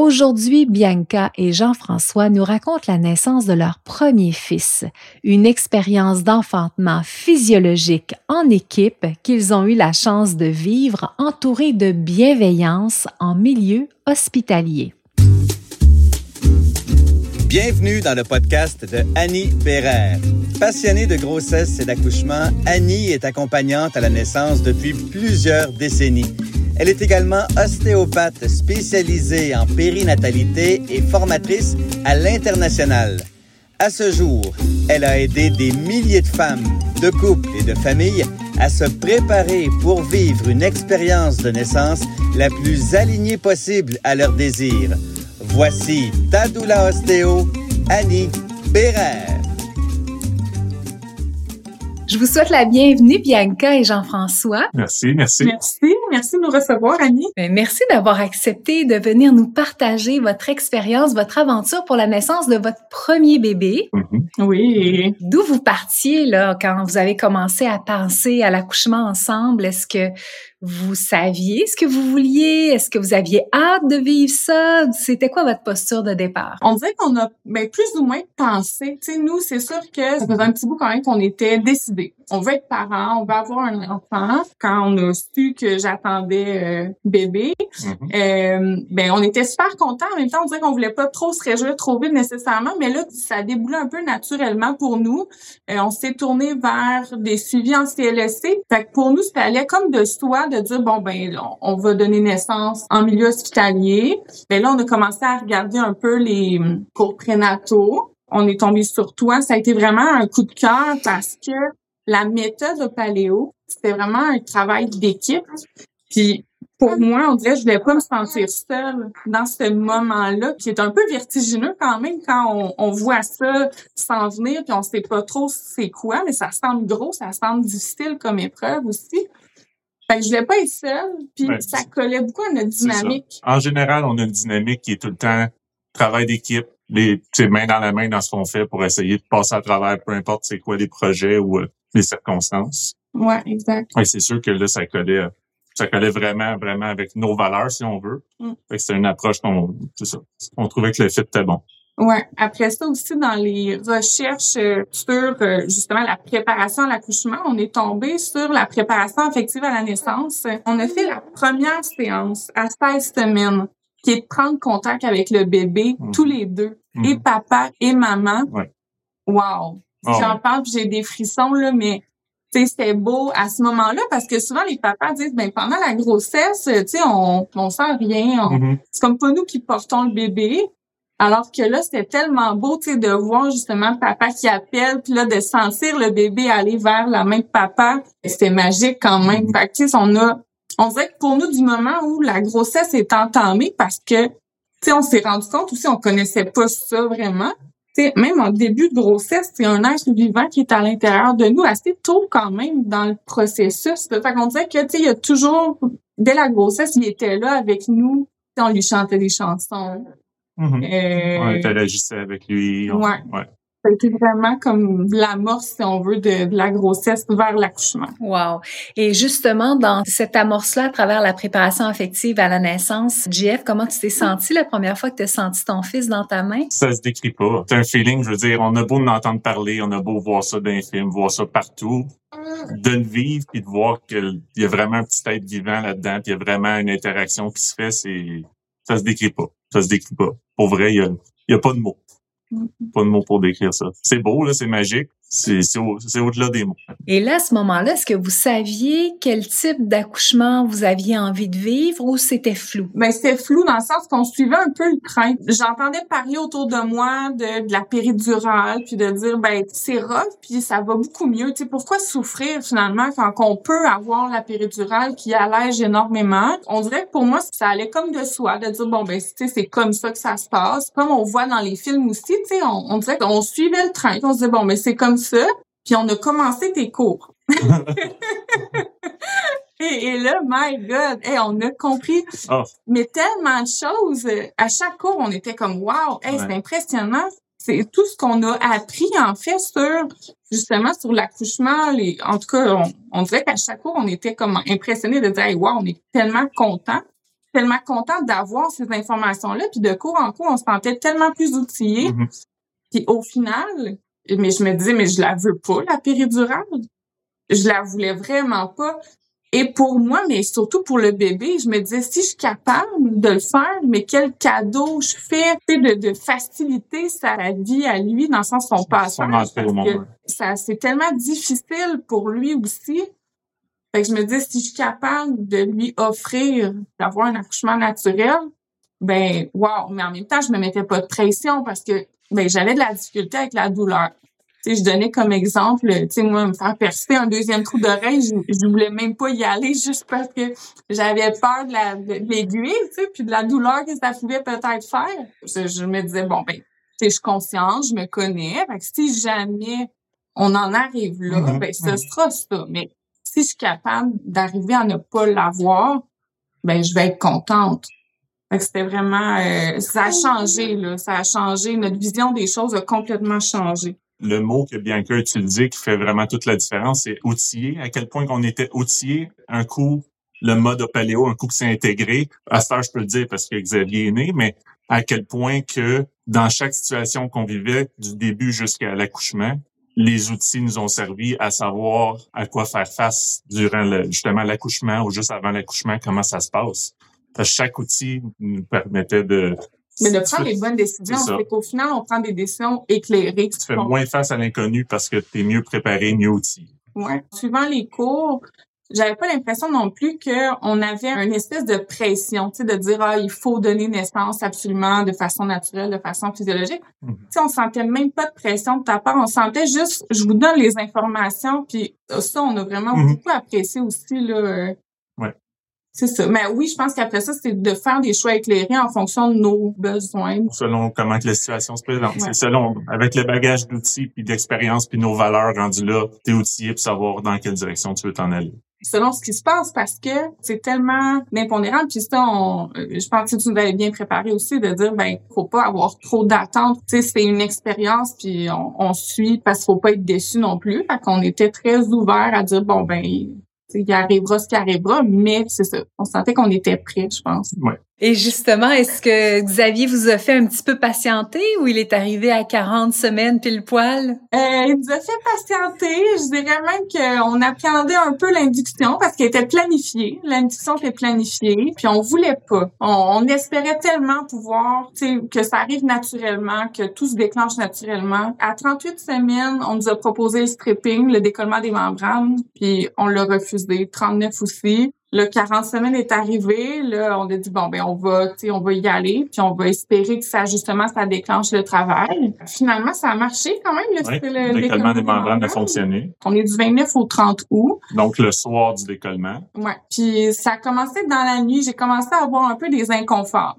Aujourd'hui, Bianca et Jean-François nous racontent la naissance de leur premier fils, une expérience d'enfantement physiologique en équipe qu'ils ont eu la chance de vivre entourés de bienveillance en milieu hospitalier. Bienvenue dans le podcast de Annie Bérère. Passionnée de grossesse et d'accouchement, Annie est accompagnante à la naissance depuis plusieurs décennies. Elle est également ostéopathe spécialisée en périnatalité et formatrice à l'international. À ce jour, elle a aidé des milliers de femmes, de couples et de familles à se préparer pour vivre une expérience de naissance la plus alignée possible à leurs désirs. Voici Tadoula Ostéo, Annie Bérère. Je vous souhaite la bienvenue, Bianca et Jean-François. Merci, merci. Merci, merci de nous recevoir, Annie. Ben, merci d'avoir accepté de venir nous partager votre expérience, votre aventure pour la naissance de votre premier bébé. Mhm. Oui. D'où vous partiez là quand vous avez commencé à penser à l'accouchement ensemble? Est-ce que vous saviez ce que vous vouliez? Est-ce que vous aviez hâte de vivre ça? C'était quoi votre posture de départ? On dirait qu'on a ben, plus ou moins pensé. Tu sais, nous, c'est sûr que ça faisait un petit bout quand même qu'on était décidés. On veut être parents, on veut avoir un enfant. Quand on a su que j'attendais euh, bébé, Mhm. euh, ben on était super contents. En même temps, on dirait qu'on voulait pas trop se réjouir trop vite nécessairement, mais là, ça a déboulé un peu naturellement pour nous. Euh, on s'est tourné vers des suivis en CLSC. Fait que pour nous, ça allait comme de soi de dire bon ben on, va donner naissance en milieu hospitalier. Ben là, on a commencé à regarder un peu les hum, cours prénataux. On est tombé sur toi. Ça a été vraiment un coup de cœur parce que la méthode au paléo, c'était vraiment un travail d'équipe. Puis pour moi, on dirait que je voulais pas me sentir seule dans ce moment-là, qui est un peu vertigineux quand même quand on, on voit ça s'en venir, puis on sait pas trop c'est quoi, mais ça semble gros, ça semble difficile comme épreuve aussi. Fait que je voulais pas être seule, puis Ouais, ça collait beaucoup à notre dynamique. En général, on a une dynamique qui est tout le temps travail d'équipe, les main dans la main dans ce qu'on fait pour essayer de passer à travers peu importe c'est quoi les projets ou euh, les circonstances. Ouais, exact. Ouais, c'est sûr que là, ça collait, euh, ça collait vraiment, vraiment avec nos valeurs, si on veut. Mm. Fait que c'était une approche qu'on, c'est ça. On trouvait que le fit était bon. Ouais. Après ça aussi, dans les recherches euh, sur euh, justement la préparation à l'accouchement, on est tombé sur la préparation affective à la naissance. On a fait la première séance à 16 semaines, qui est de prendre contact avec le bébé, Mhm. tous les deux, Mhm. et papa et maman. Ouais. Wow. Ah J'en parle, j'ai des frissons là, mais c'était beau à ce moment-là parce que souvent les papas disent ben pendant la grossesse, tu sais, on on sent rien, on, Mhm. c'est comme pas nous qui portons le bébé. Alors que là, c'était tellement beau, tu sais, de voir justement papa qui appelle, puis là, de sentir le bébé aller vers la main de papa. C'était magique quand même. Mhm. Fait que, tu sais, on a, on dirait que pour nous, du moment où la grossesse est entamée, parce que, tu sais, on s'est rendu compte aussi, on connaissait pas ça vraiment. Tu sais, même en début de grossesse, c'est un être vivant qui est à l'intérieur de nous assez tôt quand même dans le processus. Fait qu'on dirait que, tu sais, il y a toujours, dès la grossesse, il était là avec nous. On lui chantait des chansons. Mhm. Euh, On interagissait avec lui. on- ouais. ouais. ça a été vraiment comme l'amorce, si on veut, de, de la grossesse vers l'accouchement. Wow. Et justement, dans cette amorce-là, à travers la préparation affective à la naissance, JF, comment tu t'es senti la première fois que tu as senti ton fils dans ta main? Ça se décrit pas. C'est un feeling, je veux dire, on a beau en entendre parler, on a beau voir ça dans les films, voir ça partout, de le vivre puis de voir qu'il y a vraiment un petit être vivant là-dedans, puis il y a vraiment une interaction qui se fait, c'est ça se décrit pas. Ça se décrit pas. Pour vrai, il y a, y a pas de mots. Pas de mots pour décrire ça. C'est beau, là, c'est magique. C'est, c'est, au- c'est au-delà des mots. Et là, à ce moment-là, est-ce que vous saviez quel type d'accouchement vous aviez envie de vivre ou c'était flou? Ben, c'était flou dans le sens qu'on suivait un peu le train. J'entendais parler autour de moi de, de la péridurale, puis de dire, ben, c'est rough, puis ça va beaucoup mieux. Tu sais, pourquoi souffrir finalement quand on peut avoir la péridurale qui allège énormément? On dirait que pour moi, ça allait comme de soi, de dire, bon, ben, tu sais, c'est comme ça que ça se passe. Comme on voit dans les films aussi, tu sais, on, on dirait qu'on suivait le train, on se disait, bon, ben, c'est comme ça. Puis on a commencé tes cours. Et, et là, my God, hey, on a compris Oh, mais tellement de choses. À chaque cours, on était comme wow, hey, c'est impressionnant. C'est tout ce qu'on a appris en fait sur justement sur l'accouchement. Les, en tout cas, on, on dirait qu'à chaque cours, on était comme impressionné de dire hey, wow, on est tellement content. tellement contente d'avoir ces informations-là. Puis de cours en cours, on se sentait tellement plus outillés. Mhm. Puis au final, mais je me disais, mais je la veux pas, la péridurale. Je la voulais vraiment pas. Et pour moi, mais surtout pour le bébé, je me disais, si je suis capable de le faire, mais quel cadeau je fais de, de faciliter sa vie à lui, dans le sens son passage. Parce que ça, c'est tellement difficile pour lui aussi. Fait que je me dis, si je suis capable de lui offrir d'avoir un accouchement naturel, ben, wow. Mais en même temps, je me mettais pas de pression parce que, ben, j'avais de la difficulté avec la douleur. Tu sais, je donnais comme exemple, tu moi, me faire percer un deuxième trou d'oreille, je, je voulais même pas y aller juste parce que j'avais peur de la, l'aiguille, sais, puis de la douleur que ça pouvait peut-être faire. Je, je me disais, bon, ben, je suis consciente, je me connais. Fait que si jamais on en arrive là, Mhm, ben, ce mhm. sera ça. Mais si je suis capable d'arriver à ne pas l'avoir, ben, je vais être contente. Fait que c'était vraiment, euh, ça a changé, là. Ça a changé. Notre vision des choses a complètement changé. Le mot que Bianca a utilisé qui fait vraiment toute la différence, c'est outillé. À quel point qu'on était outillé, un coup, le mode paléo, un coup que c'est intégré. À ce je peux le dire parce que Xavier est né, mais à quel point que dans chaque situation qu'on vivait, du début jusqu'à l'accouchement, les outils nous ont servi à savoir à quoi faire face durant le, justement l'accouchement ou juste avant l'accouchement, comment ça se passe. Chaque outil nous permettait de Mais de prendre les bonnes décisions, C'est qu'au final, on prend des décisions éclairées. tu fais moins face à l'inconnu parce que tu es mieux préparé, mieux outillé. Ouais. Suivant les cours, j'avais pas l'impression non plus qu'on avait une espèce de pression, tu sais, de dire ah il faut donner naissance absolument de façon naturelle, de façon physiologique. Mhm. Tu sais, on sentait même pas de pression de ta part, on sentait juste je vous donne les informations puis ça on a vraiment Mhm. beaucoup apprécié aussi là. C'est ça. Mais oui, je pense qu'après ça, c'est de faire des choix éclairés en fonction de nos besoins. selon comment que la situation se présente. Ouais. C'est selon, avec le bagage d'outils puis d'expérience puis nos valeurs rendues là, t'es outillé pour savoir dans quelle direction tu veux t'en aller. selon ce qui se passe parce que c'est tellement impondérable puis ça on euh, je pense que tu nous avais bien préparé aussi de dire ben faut pas avoir trop d'attentes tu sais c'est une expérience puis on, on suit parce qu'il faut pas être déçu non plus fait qu'on était très ouvert à dire bon ben il arrivera ce qui arrivera mais c'est ça. On sentait qu'on était prêt je pense Et justement, est-ce que Xavier vous a fait un petit peu patienter ou il est arrivé à 40 semaines pile poil? Euh, il nous a fait patienter. Je dirais même qu'on appréhendait un peu l'induction parce qu'elle était planifiée. L'induction était planifiée, puis on voulait pas. On, on espérait tellement pouvoir, que ça arrive naturellement, que tout se déclenche naturellement. À 38 semaines, on nous a proposé le stripping, le décollement des membranes, puis on l'a refusé. 39 aussi. Le 40 semaines est arrivé, là, on a dit bon ben on va, tu sais, on va y aller, puis on va espérer que ça justement ça déclenche le travail. Finalement, ça a marché quand même le, Ouais. le Le décollement des membranes a fonctionné. On est du 29 au 30 août. Donc, le soir du décollement, Ouais. Puis ça a commencé dans la nuit, j'ai commencé à avoir un peu des inconforts.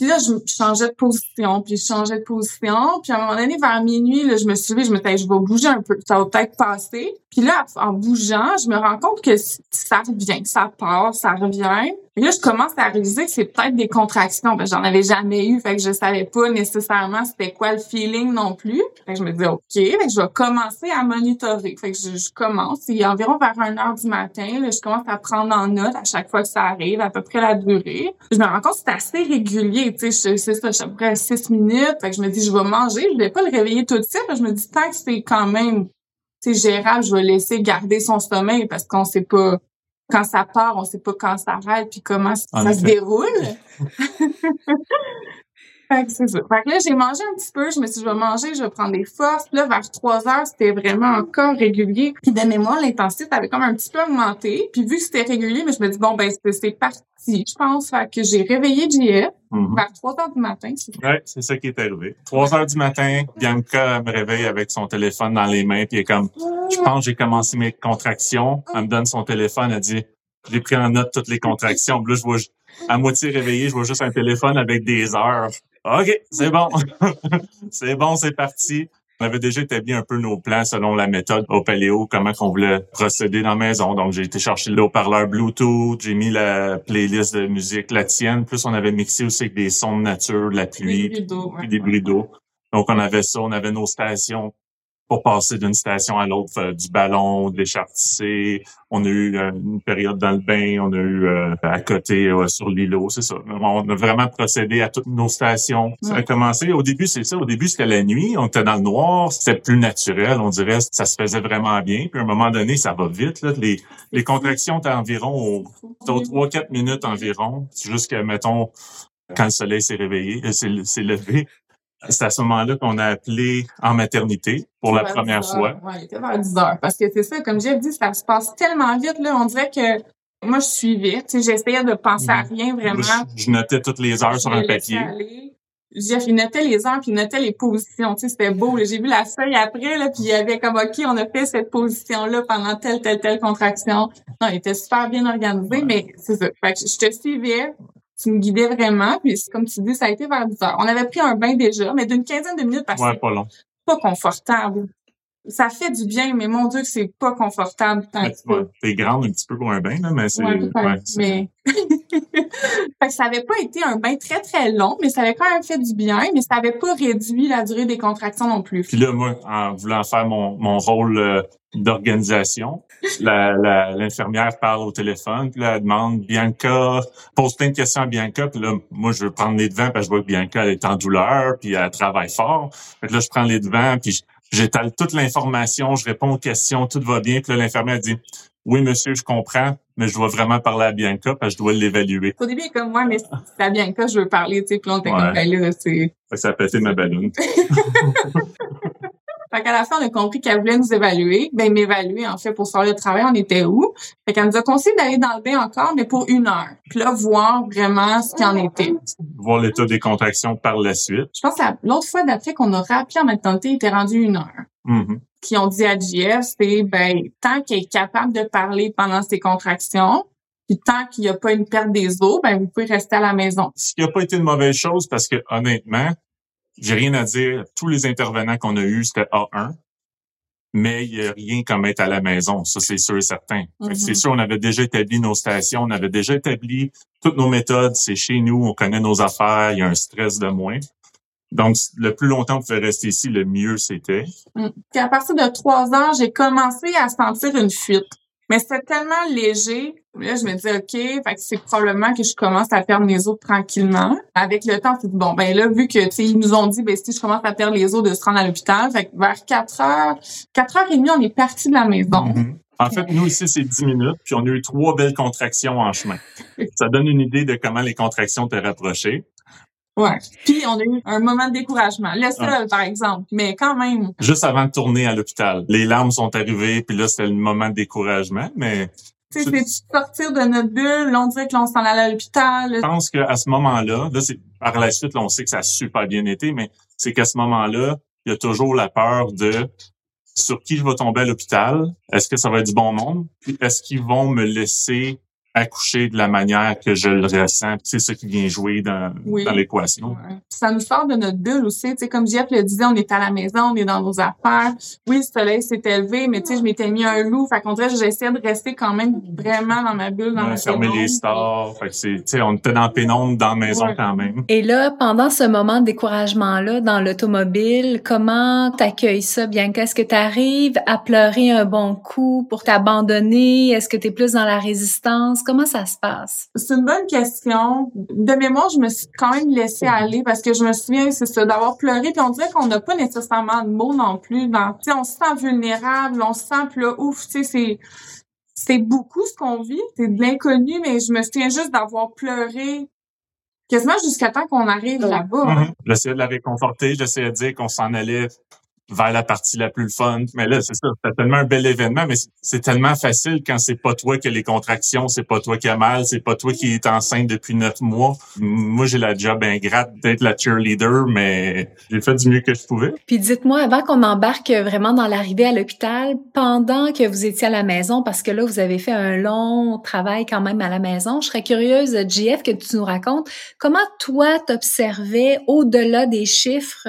Puis là, je changeais de position, puis je changeais de position. Puis à un moment donné, vers minuit, là, je me suis levée, je me disais, je vais bouger un peu, ça va peut-être passer. Puis là, en bougeant, je me rends compte que ça revient, ça part, ça revient. Là, je commence à réaliser que c'est peut-être des contractions. Ben, j'en avais jamais eu, fait que je savais pas nécessairement c'était quoi le feeling non plus. Fait que je me dis, OK, je vais commencer à monitorer. Fait que je, commence, et environ vers 1 heure du matin, là, je commence à prendre en note à chaque fois que ça arrive, à peu près la durée. Je me rends compte que c'est assez régulier, tu sais, je- c'est ça, je suis à peu près à 6 minutes. Fait que je me dis, je vais manger, je vais pas le réveiller tout de suite. Je me dis, tant que c'est quand même, sais, gérable, je vais laisser garder son sommeil parce qu'on sait pas quand ça part, on sait pas quand ça arrête puis comment En ça se déroule. Fait que c'est ça. Fait que là, j'ai mangé un petit peu. Je me suis dit, je vais manger, je vais prendre des forces. Puis là, vers 3 heures, c'était vraiment encore régulier. Puis de mémoire, l'intensité avait comme un petit peu augmenté. Puis vu que c'était régulier, mais je me dis, bon, ben, c'est parti, je pense. Fait que j'ai réveillé JF Mhm. vers 3 heures du matin. Ouais, c'est ça qui est arrivé. 3 heures du matin, Bianca me réveille avec son téléphone dans les mains, puis elle est comme, je pense j'ai commencé mes contractions. Elle me donne son téléphone, elle dit, j'ai pris en note toutes les contractions. Puis là, je vois, à moitié réveillé, je vois juste un téléphone avec des heures. OK, c'est bon. c'est bon, c'est parti. On avait déjà établi un peu nos plans selon la méthode au paléo, comment qu'on voulait procéder dans la maison. Donc, j'ai été chercher le haut-parleur Bluetooth, j'ai mis la playlist de musique, la tienne. Plus, on avait mixé aussi avec des sons de nature, de la pluie, Des bruits d'eau. Donc, on avait ça, on avait nos stations pour passer d'une station à l'autre, du ballon, de l'écharpe On a eu euh, une période dans le bain, on a eu euh, à côté euh, sur l'îlot, c'est ça. On a vraiment procédé à toutes nos stations. Ça a commencé, au début, c'est ça, au début, c'était la nuit, on était dans le noir, c'était plus naturel, on dirait, ça se faisait vraiment bien. Puis à un moment donné, ça va vite, là. Les, les contractions étaient environ aux, aux 3-4 minutes environ, jusqu'à, mettons, quand le soleil s'est réveillé, s'est levé, c'est à ce moment-là qu'on a appelé en maternité pour la première fois. Oui, il était vers 10 heures. Parce que c'est ça, comme j'ai dit, ça se passe tellement vite, là. On dirait que moi, je suivais. Tu sais, j'essayais de penser à mm. rien vraiment. Je, notais toutes les heures sur un papier. Jeff, il notait les heures puis il notait les positions. Tu sais, c'était beau. J'ai vu la feuille après, là, puis il y avait comme, OK, on a fait cette position-là pendant telle, telle, telle contraction. Non, il était super bien organisé, mais c'est ça. Fait que je te suivais, tu me guidais vraiment. Puis comme tu dis, ça a été vers 10 heures. On avait pris un bain déjà, mais d'une quinzaine de minutes parce ouais, pas long. pas confortable. Ça fait du bien, mais mon Dieu que c'est pas confortable tant que T'es grande un petit peu pour un bain, là, mais c'est... Ouais, mais... fait que ça avait pas été un bain très, très long, mais ça avait quand même fait du bien, mais ça avait pas réduit la durée des contractions non plus. Puis là, moi, en voulant faire mon, mon rôle euh, d'organisation. La, l'infirmière parle au téléphone, puis là, elle demande Bianca, pose plein de questions à Bianca, puis là, moi, je veux prendre les devants parce que je vois que Bianca elle est en douleur, puis elle travaille fort. Fait que là, je prends les devants, puis j'étale toute l'information, je réponds aux questions, tout va bien, puis là, l'infirmière dit oui, monsieur, je comprends, mais je dois vraiment parler à Bianca parce que je dois l'évaluer. Au début, comme moi, mais c'est à Bianca, je veux parler, tu sais, puis on était comme, ben là, c'est... Ça a pété ma ballonne. Fait qu'à la fin, on a compris qu'elle voulait nous évaluer. Ben, m'évaluer, en fait, pour faire le travail, on était où? Fait qu'elle nous a conseillé d'aller dans le bain encore, mais pour une heure. Puis là, voir vraiment ce qu'il en était. Voir l'état des contractions par la suite. Je pense que l'autre fois d'après qu'on a rappelé en maternité, il était rendu une heure. Mm Puis on dit à JF, c'est, ben, tant qu'elle est capable de parler pendant ses contractions, puis tant qu'il n'y a pas une perte des os, ben, vous pouvez rester à la maison. Ce qui n'a pas été une mauvaise chose parce que, honnêtement, j'ai rien à dire. Tous les intervenants qu'on a eus, c'était A1. Mais il n'y a rien comme être à la maison. Ça, c'est sûr et certain. C'est mm-hmm. sûr, on avait déjà établi nos stations, on avait déjà établi toutes nos méthodes. C'est chez nous, on connaît nos affaires, il y a un stress de moins. Donc, le plus longtemps on pouvait rester ici, le mieux c'était. Mm. Puis à partir de trois ans, j'ai commencé à sentir une fuite. Mais c'était tellement léger. Là, je me dis, OK, fait que c'est probablement que je commence à perdre mes os tranquillement. Avec le temps, c'est bon, ben là, vu que, tu ils nous ont dit, ben, si je commence à perdre les os, de se rendre à l'hôpital. Fait que vers 4 heures, 4 heures et demie, on est parti de la maison. Mm-hmm. En fait, nous ici, c'est 10 minutes, puis on a eu trois belles contractions en chemin. Ça donne une idée de comment les contractions te rapproché. Ouais. Puis on a eu un moment de découragement. Le seul, par exemple. Mais quand même. Juste avant de tourner à l'hôpital. Les larmes sont arrivées, puis là, c'était le moment de découragement, mais... C'est sortir de notre bulle, on dirait que l'on s'en allait à l'hôpital. Je pense qu'à ce moment-là, là, c'est, par la suite, là, on sait que ça a super bien été, mais c'est qu'à ce moment-là, il y a toujours la peur de sur qui je vais tomber à l'hôpital? Est-ce que ça va être du bon monde? Puis est-ce qu'ils vont me laisser accoucher de la manière que je le ressens. C'est ce qui vient jouer dans, dans l'équation. Ça nous sort de notre bulle aussi. Tu sais, comme Jeff le disait, on est à la maison, on est dans nos affaires. Oui, le soleil s'est élevé, mais tu sais, je m'étais mis un loup. Fait qu'on dirait que j'essayais de rester quand même vraiment dans ma bulle, dans ouais, Fermer les stores. Fait que c'est, tu sais, on était dans la pénombre dans la maison quand même. Et là, pendant ce moment de découragement-là, dans l'automobile, comment t'accueilles ça, Bianca? Est-ce que tu arrives à pleurer un bon coup pour t'abandonner? Est-ce que tu es plus dans la résistance? Comment ça se passe? C'est une bonne question. De mémoire, je me suis quand même laissée aller parce que je me souviens, c'est ça, d'avoir pleuré. Puis on dirait qu'on n'a pas nécessairement de mots non plus. Dans, on se sent vulnérable, on se sent, puis là, ouf, tu sais, c'est c'est beaucoup ce qu'on vit. C'est de l'inconnu, mais je me souviens juste d'avoir pleuré quasiment jusqu'à temps qu'on arrive là-bas. Mm-hmm. J'essayais de la réconforter, j'essayais de dire qu'on s'en allait vers la partie la plus fun. Mais là, c'est ça, c'est tellement un bel événement, mais c'est tellement facile quand c'est pas toi qui as les contractions, c'est pas toi qui as mal, c'est pas toi qui es enceinte depuis neuf mois. Moi, j'ai la job ingrate d'être la cheerleader, mais j'ai fait du mieux que je pouvais. Puis dites-moi, avant qu'on embarque vraiment dans l'arrivée à l'hôpital, pendant que vous étiez à la maison, parce que là, vous avez fait un long travail quand même à la maison, je serais curieuse, JF, que tu nous racontes comment toi t'observais au-delà des chiffres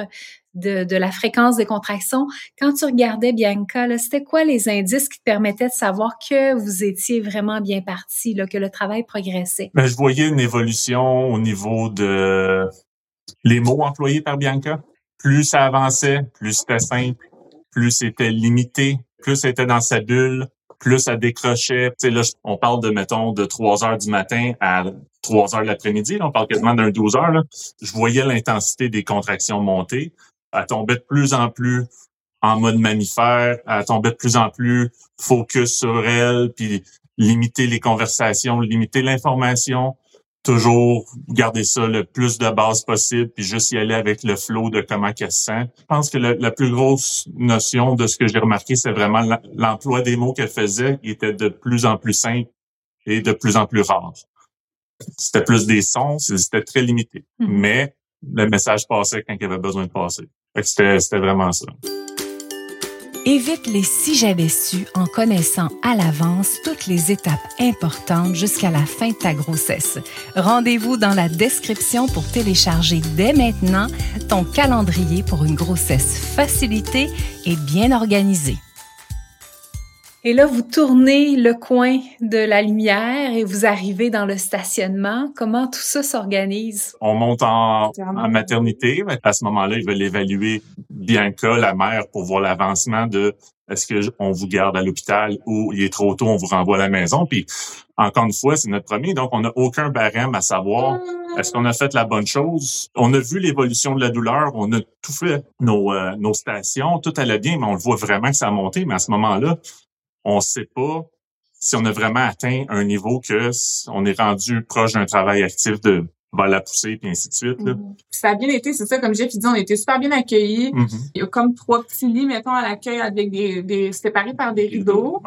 de, la fréquence des contractions. Quand tu regardais Bianca, c'était quoi les indices qui te permettaient de savoir que vous étiez vraiment bien parti, que le travail progressait? Ben, je voyais une évolution au niveau de les mots employés par Bianca. Plus ça avançait, plus c'était simple. plus c'était limité, plus c'était dans sa bulle, plus elle décrochait. Là, on parle de, mettons, de 3 heures du matin à 3 heures de l'après-midi. On parle quasiment d'un 12 heures. Là. Je voyais l'intensité des contractions monter. Elle tombait de plus en plus en mode mammifère. Elle tombait de plus en plus focus sur elle, puis limiter les conversations, limiter l'information toujours garder ça le plus de base possible, puis juste y aller avec le flow de comment qu'elle se sent. Je pense que la plus grosse notion de ce que j'ai remarqué, c'est vraiment l'emploi des mots qu'elle faisait, qui était de plus en plus simple et de plus en plus rare. C'était plus des sons, c'était très limité. Mm-hmm. Mais le message passait quand il avait besoin de passer. C'était vraiment ça. Évite les si j'avais su en connaissant à l'avance toutes les étapes importantes jusqu'à la fin de ta grossesse. Rendez-vous dans la description pour télécharger dès maintenant ton calendrier pour une grossesse facilitée et bien organisée. Et là, vous tournez le coin de la lumière et vous arrivez dans le stationnement. Comment tout ça s'organise? On monte en, maternité. À ce moment-là, ils veulent évaluer bien que la mère pour voir l'avancement de est-ce que on vous garde à l'hôpital ou il est trop tôt, on vous renvoie à la maison. Puis encore une fois, c'est notre premier, donc on n'a aucun barème à savoir est-ce qu'on a fait la bonne chose. On a vu l'évolution de la douleur, on a tout fait nos, euh, nos stations, tout allait bien, mais on le voit vraiment que ça a monté. Mais à ce moment-là, on ne sait pas si on a vraiment atteint un niveau que on est rendu proche d'un travail actif de va la pousser puis ainsi de suite. Mm-hmm. Ça a bien été, c'est ça, comme Jeff dit, on a été super bien accueillis. Mm-hmm. Il y a comme trois petits lits, mettons, à l'accueil avec des, des séparés par des rideaux.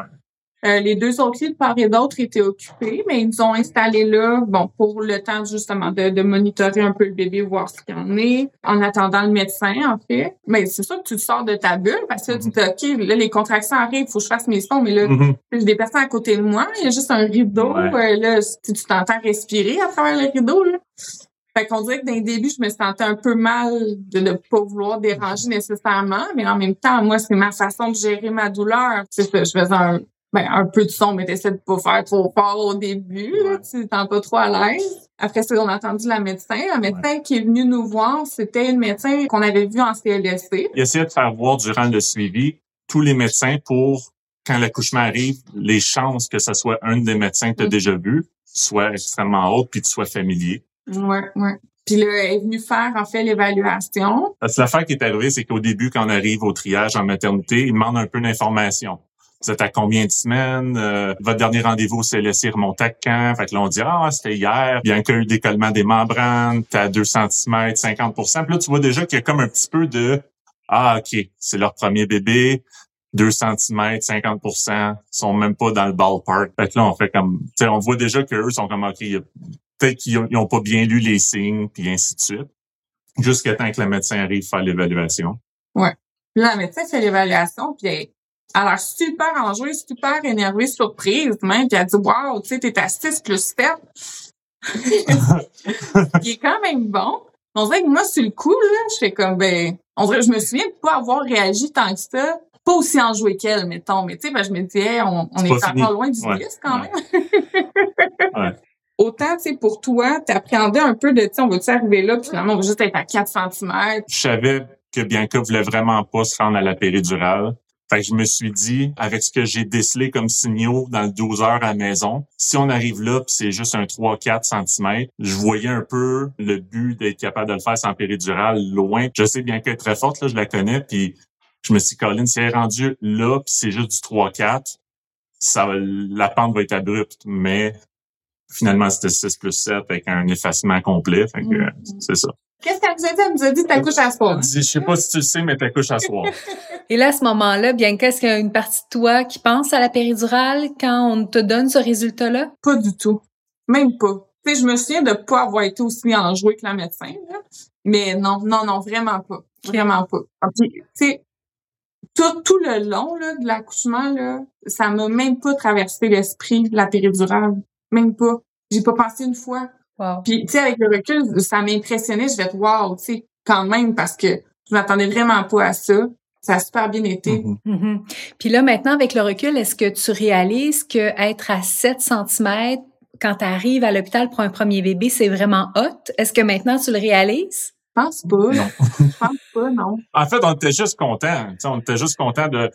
Euh, les deux autres lits de part et d'autre étaient occupés, mais ils nous ont installés là, bon, pour le temps justement de, de monitorer un peu le bébé, voir ce qu'il en est, en attendant le médecin, en fait. Mais c'est sûr que tu sors de ta bulle parce que tu dis, OK, là, les contractions arrivent, il faut que je fasse mes sons, mais là, mm-hmm. j'ai des personnes à côté de moi, il y a juste un rideau, euh, là, tu t'entends respirer à travers le rideau, là. Fait qu'on dirait que dans les débuts, je me sentais un peu mal de ne pas vouloir déranger nécessairement, mais en même temps, moi, c'est ma façon de gérer ma douleur. je faisais un, ben, un peu de son, mais t'essaies de pas faire trop fort au début, tu t'es pas trop à l'aise. Après ça, on a entendu la médecin. La médecin qui est venue nous voir, c'était une médecin qu'on avait vue en CLSC. Il essayait de faire voir durant le suivi tous les médecins pour, quand l'accouchement arrive, les chances que ce soit un des médecins que tu as mm. déjà vu soit extrêmement haute puis tu sois familier. Ouais, ouais. Puis là, elle est venue faire, en fait, l'évaluation. Parce que l'affaire qui est arrivée, c'est qu'au début, quand on arrive au triage en maternité, ils demandent un peu d'informations. Vous êtes à combien de semaines? Euh, votre dernier rendez-vous s'est laissé remonter à quand? Fait que là, on dit, ah, c'était hier. Bien qu'il y ait eu décollement des membranes, t'as 2 cm, 50% Puis là, tu vois déjà qu'il y a comme un petit peu de, ah, OK, c'est leur premier bébé. 2 cm, 50% sont même pas dans le ballpark. Fait que là, on fait comme, tu sais, on voit déjà qu'eux sont comme, OK, peut-être qu'ils ont, pas bien lu les signes, puis ainsi de suite. Jusqu'à temps que le médecin arrive faire l'évaluation. Ouais. Là, le médecin fait l'évaluation, puis alors, super enjouée, super énervée, surprise, même. Puis elle dit, wow, tu sais, t'es à 6 plus 7. Il est quand même bon. On dirait que moi, sur le coup, là, je fais comme, ben, on dirait, je me souviens de pas avoir réagi tant que ça. Pas aussi enjoué qu'elle, mettons. Mais tu sais, ben, je me disais, on, on est, encore loin du ouais. quand même. ouais. Autant, tu sais, pour toi, t'appréhendais un peu de, tu sais, on va-tu arriver là, puis finalement, on va juste être à 4 cm. Je savais que Bianca voulait vraiment pas se rendre à la péridurale. Fait que je me suis dit, avec ce que j'ai décelé comme signaux dans le 12 heures à la maison, si on arrive là puis c'est juste un 3-4 cm, je voyais un peu le but d'être capable de le faire sans péridurale loin. Je sais bien qu'elle est très forte, là, je la connais, puis je me suis dit, Colin, si elle est rendue là puis c'est juste du 3-4, ça la pente va être abrupte, mais finalement, c'était 6 plus 7 avec un effacement complet. Fait que, mm-hmm. c'est ça. Qu'est-ce qu'elle nous a dit? Elle nous a dit t'accouches à soir. Je sais pas si tu le sais, mais t'accouches à soir. Et là, à ce moment-là, bien qu'est-ce qu'il y a une partie de toi qui pense à la péridurale quand on te donne ce résultat-là? Pas du tout. Même pas. Tu sais, je me souviens de pas avoir été aussi enjouée que la médecin, là. Mais non, non, non, vraiment pas. Vraiment pas. tu sais, tout, tout le long là, de l'accouchement, là, ça m'a même pas traversé l'esprit, la péridurale. Même pas. J'ai pas pensé une fois. Puis, tu sais, avec le recul, ça m'impressionnait. Je vais être wow, tu sais, quand même, parce que je m'attendais vraiment pas à ça. Ça a super bien été. Mm-hmm. Puis là, maintenant, avec le recul, est-ce que tu réalises que être à 7 cm quand tu arrives à l'hôpital pour un premier bébé, c'est vraiment hot? Est-ce que maintenant tu le réalises? pense pas. Non. Je pense pas, non. En fait, on était juste contents. Tu sais, On était juste contents de,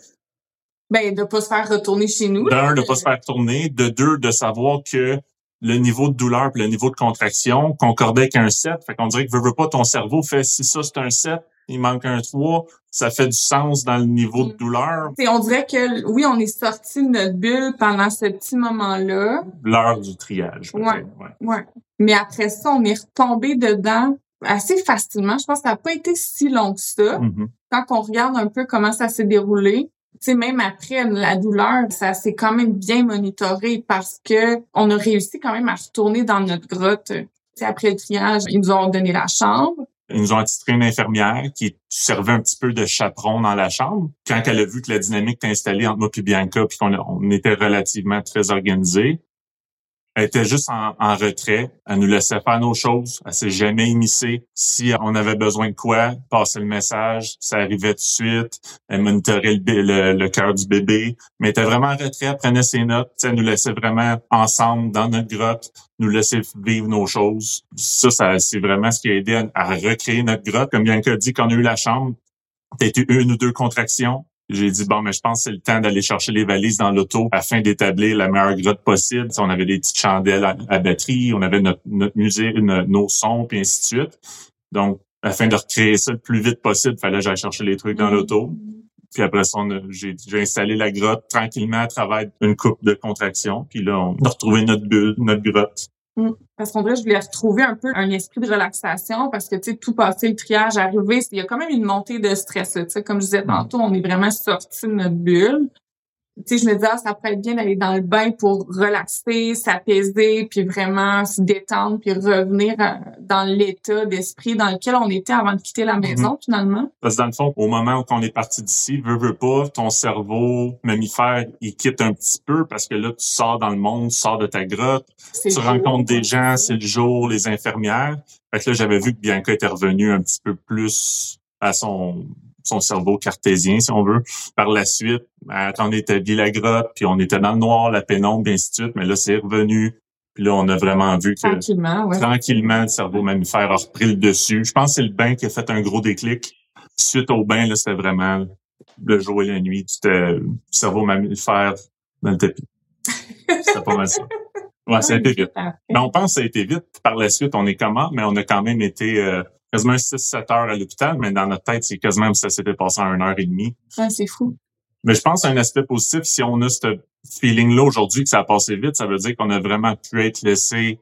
Ben, de pas se faire retourner chez nous. d'un, de pas se faire tourner, de deux, de savoir que le niveau de douleur et le niveau de contraction concordait avec un 7. Fait qu'on dirait que veux, veux pas, ton cerveau fait si ça c'est un 7, il manque un 3, ça fait du sens dans le niveau de Mm. douleur. T'sais, on dirait que oui, on est sorti de notre bulle pendant ce petit moment-là. L'heure du triage. Ouais. ouais. Ouais. Mais après ça, on est retombé dedans assez facilement. Je pense que ça n'a pas été si long que ça. Mhm. Quand on regarde un peu comment ça s'est déroulé, sais, même après la douleur, ça s'est quand même bien monitoré parce que on a réussi quand même à retourner dans notre grotte. Après le triage, ils nous ont donné la chambre. Ils nous ont attitré une infirmière qui servait un petit peu de chaperon dans la chambre. Quand elle a vu que la dynamique était installée entre moi et Bianca, puis qu'on on était relativement très organisés, elle était juste en, retrait. Elle nous laissait faire nos choses. Elle s'est jamais immiscée. Si on avait besoin de quoi, passer le message, ça arrivait tout de suite. Elle monitorait le, le, le cœur du bébé. Mais elle était vraiment en retrait, elle prenait ses notes. Tu sais, Elle nous laissait vraiment ensemble dans notre grotte, nous laisser vivre nos choses. Ça, ça c'est vraiment ce qui a aidé à, recréer notre grotte. Comme Bianca dit, quand on a eu la chambre, peut-être eu une ou deux contractions. J'ai dit, bon, mais je pense que c'est le temps d'aller chercher les valises dans l'auto afin d'établir la meilleure grotte possible. On avait des petites chandelles à, à batterie, on avait notre, notre musée, nos, nos sons, puis ainsi de suite. Donc, afin de recréer ça le plus vite possible, fallait que j'aille chercher les trucs dans l'auto. Puis après ça, j'ai installé la grotte tranquillement à travers une coupe de contractions. Puis là, on a retrouvé notre bulle, notre grotte. Parce qu'on dirait que je voulais retrouver un peu un esprit de relaxation parce que, tu sais, tout passé, le triage arrivé, il y a quand même une montée de stress. là, Tu sais, comme je disais tantôt, on est vraiment sorti de notre bulle. Tu sais, je me disais, ah, ça pourrait être bien d'aller dans le bain pour relaxer, s'apaiser, puis vraiment se détendre, puis revenir à- dans l'état d'esprit dans lequel on était avant de quitter la maison, finalement. Parce que dans le fond, au moment où on est parti d'ici, veux, veux pas, ton cerveau mammifère, il quitte un petit peu parce que là, tu sors dans le monde, tu sors de ta grotte, tu rencontres des gens, c'est le jour, les infirmières. Fait que là, j'avais vu que Bianca était revenue un petit peu plus à son son cerveau cartésien, si on veut. Par la suite, ben, quand on établit la grotte, puis on était dans le noir, la pénombre, et ainsi de suite, mais là, c'est revenu. Puis là, on a vraiment vu que Tranquillement, ouais. tranquillement, le cerveau mammifère a repris le dessus. Je pense que c'est le bain qui a fait un gros déclic. Suite au bain, là, c'était vraiment le jour et la nuit. Le cerveau mammifère dans le tapis. C'était pas mal ça. Ouais, ça a été vite. Mais on pense que ça a été vite. Par la suite, on est comment, mais on a quand même été euh, quasiment 6-7 heures à l'hôpital, mais dans notre tête, c'est quasiment ça s'était passé en une heure et demie. Ouais, c'est fou. Mais je pense à un aspect positif, si on a ce feeling-là aujourd'hui que ça a passé vite, ça veut dire qu'on a vraiment pu être laissé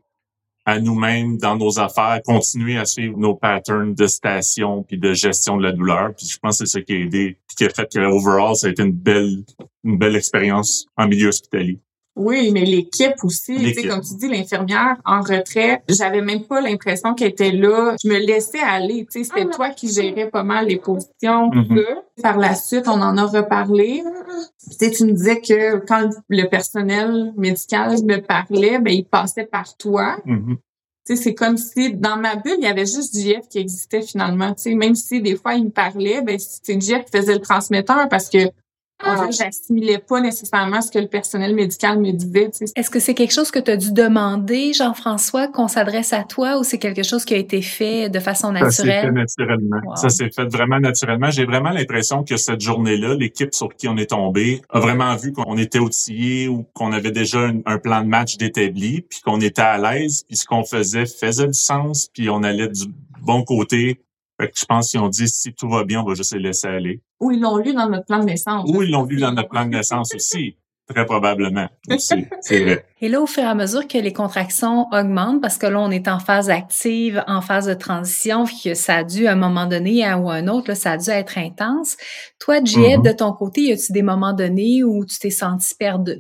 à nous-mêmes dans nos affaires, continuer à suivre nos patterns de station puis de gestion de la douleur. Puis je pense que c'est ça qui a aidé, puis qui a fait que overall, ça a été une belle, une belle expérience en milieu hospitalier. Oui, mais l'équipe aussi, tu sais, L'équipe. comme tu dis, l'infirmière en retrait, j'avais même pas l'impression qu'elle était là. Je me laissais aller, tu sais, c'était toi qui gérais pas mal les positions, Mhm. Par la suite, on en a reparlé. Tu sais, tu me disais que quand le personnel médical me parlait, ben il passait par toi. Mhm. Tu sais, c'est comme si dans ma bulle, il y avait juste JF qui existait finalement. Tu sais, même si des fois il me parlait, ben c'est JF qui faisait le transmetteur parce que on dirait que j'assimilais pas nécessairement ce que le personnel médical me disait. Tu sais. Est-ce que c'est quelque chose que tu as dû demander, Jean-François, qu'on s'adresse à toi ou c'est quelque chose qui a été fait de façon Ça s'est fait naturelle? naturellement. Wow. Ça s'est fait vraiment naturellement. J'ai vraiment l'impression que cette journée-là, l'équipe sur qui on est tombé a vraiment vu qu'on était outillés ou qu'on avait déjà un, un plan de match d'établi, puis qu'on était à l'aise, puis ce qu'on faisait faisait du sens, puis on allait du bon côté. Fait que je pense qu'ils ont dit si tout va bien, on va juste les laisser aller? Ou ils l'ont lu dans notre plan de naissance. Ou ils l'ont vu dans notre plan de naissance aussi, très probablement. aussi. C'est vrai. Et là, au fur et à mesure que les contractions augmentent, parce que là, on est en phase active, en phase de transition, puis que ça a dû, à un moment donné à- ou à un autre, là, ça a dû être intense. Toi, Juliette, Mhm. de ton côté, y a-tu des moments donnés où tu t'es senti perdre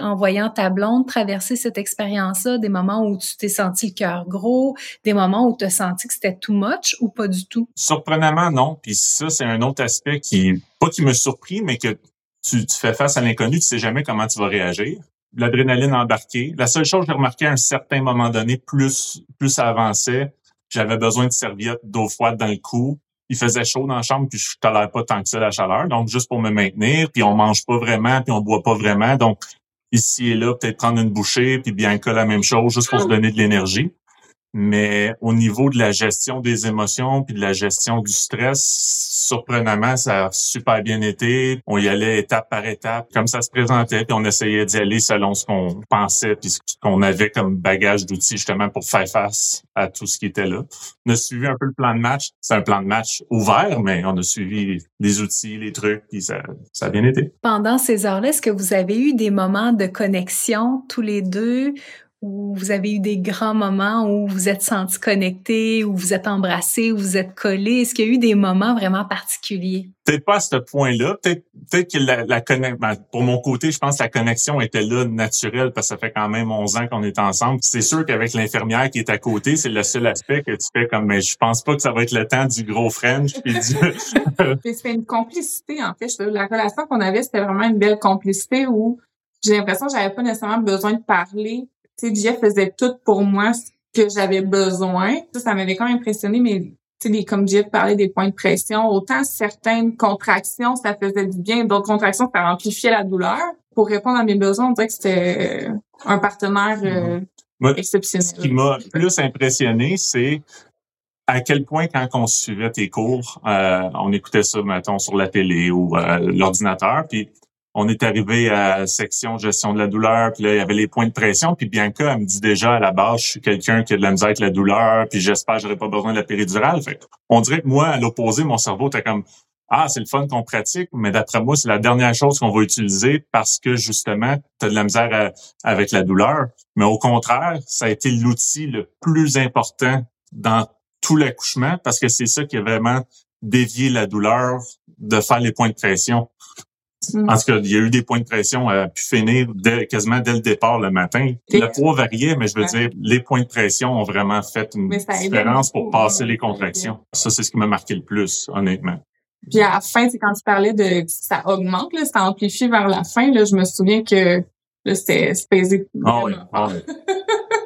en voyant ta blonde traverser cette expérience-là, des moments où tu t'es senti le cœur gros, des moments où tu as senti que c'était too much ou pas du tout? Surprenamment, non. Puis ça, c'est un autre aspect qui, pas qui me surprit, mais que tu, tu fais face à l'inconnu, tu sais jamais comment tu vas réagir. L'adrénaline embarquée. La seule chose que j'ai remarqué à un certain moment donné, plus, plus ça avançait, j'avais besoin de serviettes d'eau froide dans le cou. Il faisait chaud dans la chambre, puis je tolère pas tant que ça la chaleur. Donc, juste pour me maintenir, puis on mange pas vraiment, puis on boit pas vraiment. Donc, ici et là, peut-être prendre une bouchée, puis Bianca la même chose, juste pour se donner de l'énergie. Mais au niveau de la gestion des émotions puis de la gestion du stress, surprenamment, ça a super bien été. On y allait étape par étape, comme ça se présentait, puis on essayait d'y aller selon ce qu'on pensait puis ce qu'on avait comme bagage d'outils justement pour faire face à tout ce qui était là. On a suivi un peu le plan de match. C'est un plan de match ouvert, mais on a suivi les outils, les trucs, puis ça, ça a bien été. Pendant ces heures-là, est-ce que vous avez eu des moments de connexion tous les deux où vous avez eu des grands moments où vous êtes sentis connectés, où vous êtes embrassés, où vous êtes collés? Est-ce qu'il y a eu des moments vraiment particuliers? Peut-être pas à ce point-là. Peut-être peut que la, la connexion, ben, pour mon côté, je pense que la connexion était là naturelle parce que ça fait quand même 11 ans qu'on est ensemble. C'est sûr qu'avec l'infirmière qui est à côté, c'est le seul aspect que tu fais comme, mais je pense pas que ça va être le temps du gros French. Puis du... c'était une complicité, en fait. La relation qu'on avait, c'était vraiment une belle complicité où j'ai l'impression que j'avais pas nécessairement besoin de parler tu sais, Jeff faisait tout pour moi ce que j'avais besoin. Ça, ça m'avait quand même impressionné, mais tu sais, comme Jeff parlait des points de pression, autant certaines contractions, ça faisait du bien, d'autres contractions, ça amplifiait la douleur. Pour répondre à mes besoins, on dirait que c'était un partenaire euh, exceptionnel. Ce qui m'a plus impressionné, c'est à quel point quand on suivait tes cours, euh, on écoutait ça, mettons, sur la télé ou euh, l'ordinateur, puis on est arrivé à section gestion de la douleur, puis là, il y avait les points de pression, puis Bianca, elle me dit déjà à la base, je suis quelqu'un qui a de la misère avec la douleur, puis j'espère que j'aurai pas besoin de la péridurale. Fait on dirait que moi, à l'opposé, mon cerveau était comme Ah, c'est le fun qu'on pratique, mais d'après moi, c'est la dernière chose qu'on va utiliser parce que justement, tu as de la misère avec la douleur. Mais au contraire, ça a été l'outil le plus important dans tout l'accouchement parce que c'est ça qui a vraiment dévié la douleur de faire les points de pression. Mm. En tout cas, il y a eu des points de pression à pu finir quasiment dès le départ le matin. Le poids variait, mais je veux dire, les points de pression ont vraiment fait une différence pour passer les contractions. Ça, c'est ce qui m'a marqué le plus, honnêtement. Puis à la fin, c'est quand tu parlais de ça augmente, là, ça amplifie vers la fin. Là, je me souviens que là, c'était pesé. Ah oui, ah oui.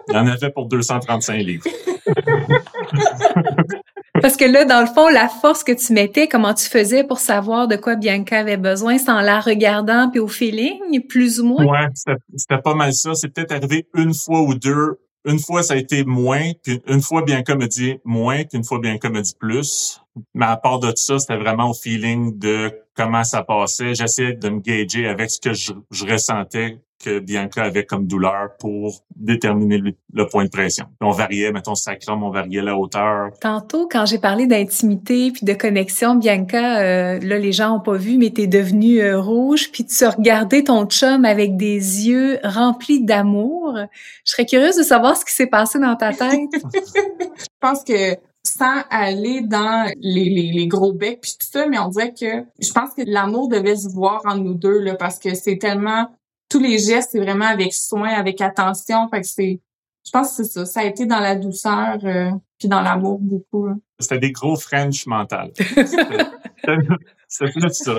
Il y en avait pour 235 livres. Parce que là, dans le fond, la force que tu mettais, comment tu faisais pour savoir de quoi Bianca avait besoin, c'est en la regardant puis au feeling, plus ou moins? Ouais, c'était pas mal ça. C'est peut-être arrivé une fois ou deux. Une fois, ça a été moins, puis une fois, Bianca me dit moins, puis une fois, Bianca me dit plus. Mais à part de ça, c'était vraiment au feeling de comment ça passait. J'essayais de me gager avec ce que je ressentais que Bianca avait comme douleur pour déterminer le, point de pression. On variait, mettons, sacrum, on variait la hauteur. Tantôt, quand j'ai parlé d'intimité puis de connexion, Bianca, euh, là, les gens ont pas vu, mais t'es devenue euh, rouge, puis tu regardais ton chum avec des yeux remplis d'amour. Je serais curieuse de savoir ce qui s'est passé dans ta tête. Je pense que sans aller dans les, les, les, gros becs puis tout ça, mais on dirait que je pense que l'amour devait se voir en nous deux là, parce que c'est tellement tous les gestes, c'est vraiment avec soin, avec attention. Fait que c'est, je pense que c'est ça. Ça a été dans la douceur euh, puis dans l'amour beaucoup. C'était des gros French mental. c'est plus ça.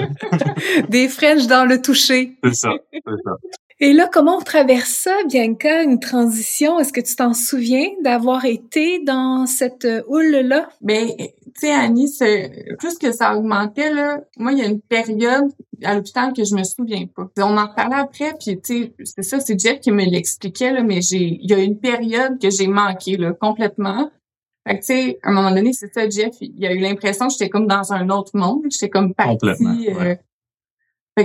des French dans le toucher. C'est ça, c'est ça. Et là, comment on traverse ça, Bianca, une transition? Est-ce que tu t'en souviens d'avoir été dans cette houle-là? Ben, tu sais, Annie, plus que ça augmentait, là, moi, il y a une période à l'hôpital que je me souviens pas. On en parlait après, puis tu sais, c'est ça, c'est Jeff qui me l'expliquait, là, mais j'ai, il y a une période que j'ai manqué, là, complètement. Fait que, tu sais, à un moment donné, c'est ça, Jeff, il a eu l'impression que j'étais comme dans un autre monde, j'étais comme partie. Euh, que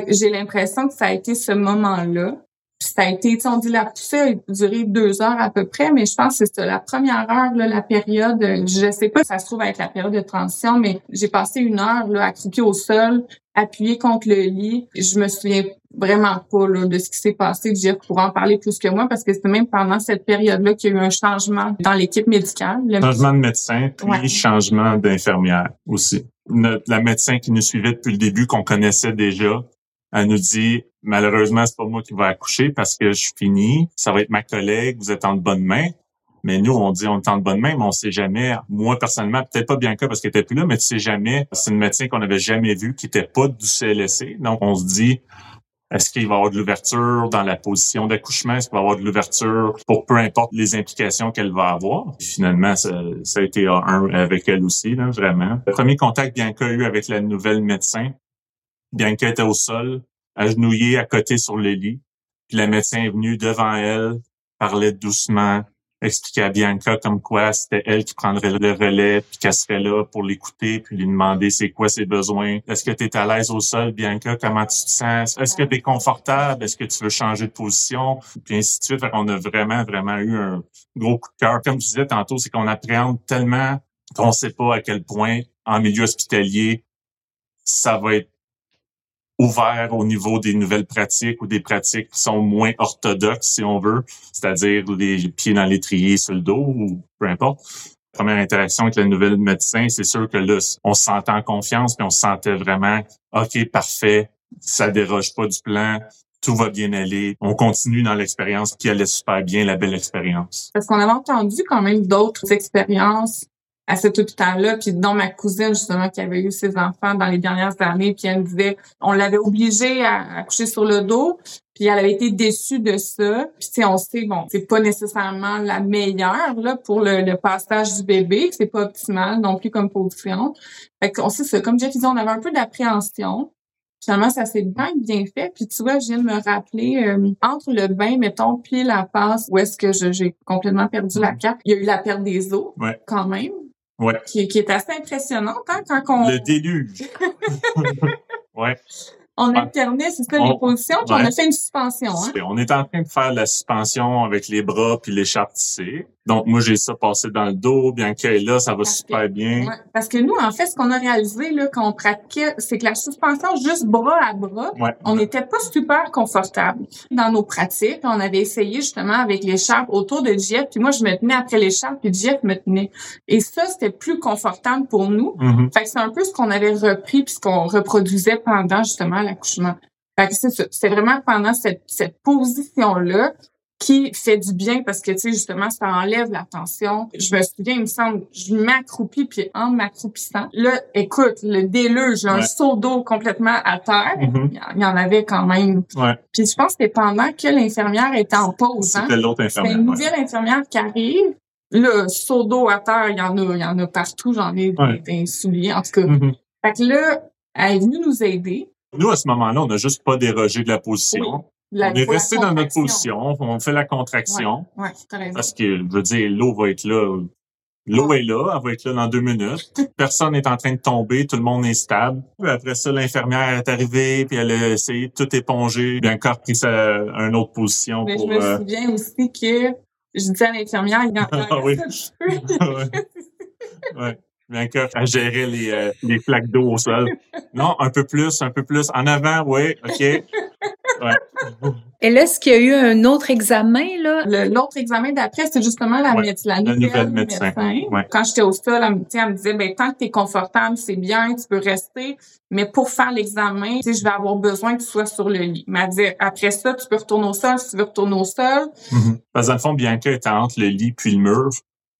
j'ai l'impression que ça a été ce moment-là ça a été, on dit la poussée a duré deux heures à peu près, mais je pense que c'est la première heure, là, la période, je sais pas si ça se trouve être la période de transition, mais j'ai passé une heure là, à au sol, appuyé contre le lit. Je me souviens vraiment pas là, de ce qui s'est passé. Jeff pourra en parler plus que moi parce que c'est même pendant cette période-là qu'il y a eu un changement dans l'équipe médicale. changement de médecin, puis changement d'infirmière aussi. la médecin qui nous suivait depuis le début, qu'on connaissait déjà, elle nous dit malheureusement c'est pas moi qui vais accoucher parce que je finis, ça va être ma collègue, vous êtes en de bonnes mains. Mais nous, on dit on est en de bonnes mains, mais on sait jamais. Moi, personnellement, peut-être pas Bianca parce qu'elle était plus là, mais tu sais jamais. C'est une médecin qu'on n'avait jamais vue, qui était pas du CLSC. Donc, on se dit, est-ce qu'il va y avoir de l'ouverture dans la position d'accouchement? Est-ce qu'il va y avoir de l'ouverture pour peu importe les implications qu'elle va avoir? finalement, ça, ça, a été un avec elle aussi, là, vraiment. Le premier contact Bianca a eu avec la nouvelle médecin, Bianca était au sol, agenouillée à côté sur le lit. Puis le médecin est venu devant elle, parlait doucement, expliquer à Bianca comme quoi c'était elle qui prendrait le relais, puis qu'elle serait là pour l'écouter, puis lui demander c'est quoi ses besoins. Est-ce que tu es à l'aise au sol, Bianca? Comment tu te sens? Est-ce que tu es confortable? Est-ce que tu veux changer de position? Puis ainsi de suite. on a vraiment, vraiment eu un gros coup de cœur. Comme je disais tantôt, c'est qu'on appréhende tellement qu'on sait pas à quel point en milieu hospitalier, ça va être ouvert au niveau des nouvelles pratiques ou des pratiques qui sont moins orthodoxes, si on veut, c'est-à-dire les pieds dans l'étrier sur le dos ou peu importe. Première interaction avec le nouvel médecin, c'est sûr que là, on se sentait en confiance, puis on se sentait vraiment, OK, parfait, ça déroge pas du plan, tout va bien aller. On continue dans l'expérience qui allait super bien, la belle expérience. Parce qu'on avait entendu quand même d'autres expériences à cet hôpital-là, puis dont ma cousine justement qui avait eu ses enfants dans les dernières années, puis elle me disait, on l'avait obligée à, coucher sur le dos, puis elle avait été déçue de ça. Puis tu sais, on sait, bon, c'est pas nécessairement la meilleure là pour le, passage du bébé, c'est pas optimal non plus comme position. Fait qu'on sait ça. Comme Jeff disait, on avait un peu d'appréhension. Finalement, ça s'est bien bien fait. Puis tu vois, je viens de me rappeler euh, entre le bain, mettons, puis la passe, où est-ce que j'ai complètement perdu la carte. Il y a eu la perte des os, quand même. Ouais. Qui, est assez impressionnante hein, quand on... Le déluge. ouais. On alternait, c'est ça, les positions, puis on a fait une suspension. Hein? On est en train de faire la suspension avec les bras puis l'écharpe tissée. Donc, moi, j'ai ça passé dans le dos. Bien qu'elle est là, ça va super bien. parce que nous, en fait, ce qu'on a réalisé là, quand on pratiquait, c'est que la suspension juste bras à bras, on n'était pas super confortable dans nos pratiques. On avait essayé justement avec l'écharpe autour de Jeff, puis moi, je me tenais après l'écharpe, puis Jeff me tenait. Et ça, c'était plus confortable pour nous. Mm-hmm. Fait que c'est un peu ce qu'on avait repris puis ce qu'on reproduisait pendant justement l'accouchement. Fait que c'est ça. C'est vraiment pendant cette, cette position-là qui fait du bien parce que, tu sais, justement, ça enlève la tension. Je me souviens, il me semble, je m'accroupis, puis en m'accroupissant, là, écoute, le déluge, un seau d'eau complètement à terre, mm-hmm. il y en avait quand même. Ouais. Puis je pense que pendant que l'infirmière était en pause. Hein. C'était l'autre infirmière. C'est une nouvelle infirmière qui arrive. Le seau d'eau à terre, il y en a, il y en a partout. J'en ai des, souliers, en tout cas. Mm-hmm. Fait que là, elle est venue nous aider. Nous, à ce moment-là, on n'a juste pas dérogé de la position on est resté dans notre position, on fait la contraction. Ouais, parce que, je veux dire, l'eau va être là. L'eau est là, elle va être là dans deux minutes. Personne n'est en train de tomber, tout le monde est stable. après ça, l'infirmière est arrivée, puis elle a essayé de tout éponger. Bien encore pris sa, une autre position. Mais pour, je me euh, souviens aussi que je disais à l'infirmière, il y a ah, oui. ouais. Bien que à gérer les, euh, les flaques d'eau au sol. Non, un peu plus, un peu plus. En avant, oui, OK. Et là, est-ce qu'il y a eu un autre examen, là? L'autre examen d'après, c'est justement la, la, nouvelle, médecin. Quand j'étais au sol, elle, me disait, ben, tant que tu es confortable, c'est bien, tu peux rester. Mais pour faire l'examen, tu sais, je vais avoir besoin que tu sois sur le lit. Elle m'a dit, après ça, tu peux retourner au sol si tu veux retourner au sol. Mm-hmm. Parce que dans le fond, Bianca était entre le lit puis le mur.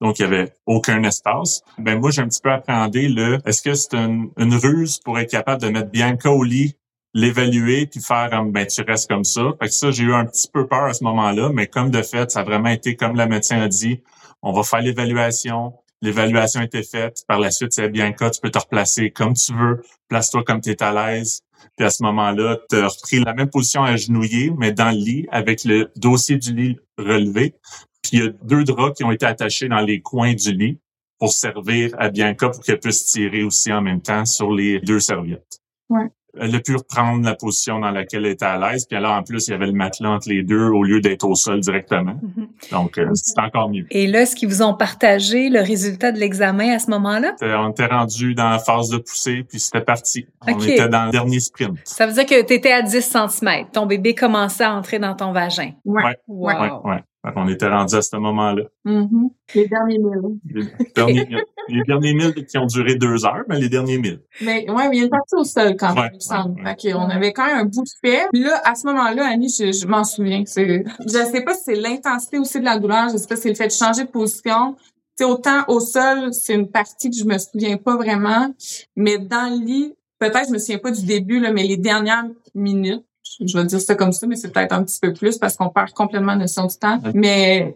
Donc, il y avait aucun espace. Ben, moi, j'ai un petit peu appréhendé le, est-ce que c'est une, une ruse pour être capable de mettre Bianca au lit l'évaluer puis faire ben tu restes comme ça. Fait que ça j'ai eu un petit peu peur à ce moment-là, mais comme de fait ça a vraiment été comme la médecin a dit, on va faire l'évaluation. L'évaluation été faite. Par la suite, c'est bien cas, tu peux te replacer comme tu veux. Place-toi comme tu es à l'aise. Puis à ce moment-là, tu as repris la même position agenouillée, mais dans le lit, avec le dossier du lit relevé. Puis il y a deux draps qui ont été attachés dans les coins du lit pour servir à Bianca pour qu'elle puisse tirer aussi en même temps sur les deux serviettes. Ouais elle a pu reprendre la position dans laquelle elle était à l'aise. Puis là, en plus, il y avait le matelas entre les deux au lieu d'être au sol directement. Mm-hmm. Donc, euh, c'est encore mieux. Et là, est-ce qu'ils vous ont partagé le résultat de l'examen à ce moment-là? On était rendu dans la phase de poussée, puis c'était parti. On était dans le dernier sprint. Ça veut dire que tu étais à 10 cm. Ton bébé commençait à entrer dans ton vagin. Ouais. Ouais. ouais. On était rendu à ce moment-là. Mm-hmm. Les derniers mille. Les derniers, les derniers mille qui ont duré deux heures, mais les derniers mille. Mais ouais, mais il est parti au sol quand même, il me semble. on avait quand même un bout de fait. Puis là, à ce moment-là, Annie, je, m'en souviens. Je sais pas si c'est l'intensité aussi de la douleur, je sais pas si c'est le fait de changer de position. C'est autant au sol, c'est une partie que je me souviens pas vraiment, mais dans le lit, peut-être je me souviens pas du début là, mais les dernières minutes, je vais dire ça comme ça, mais c'est peut-être un petit peu plus parce qu'on perd complètement notion du temps. Mais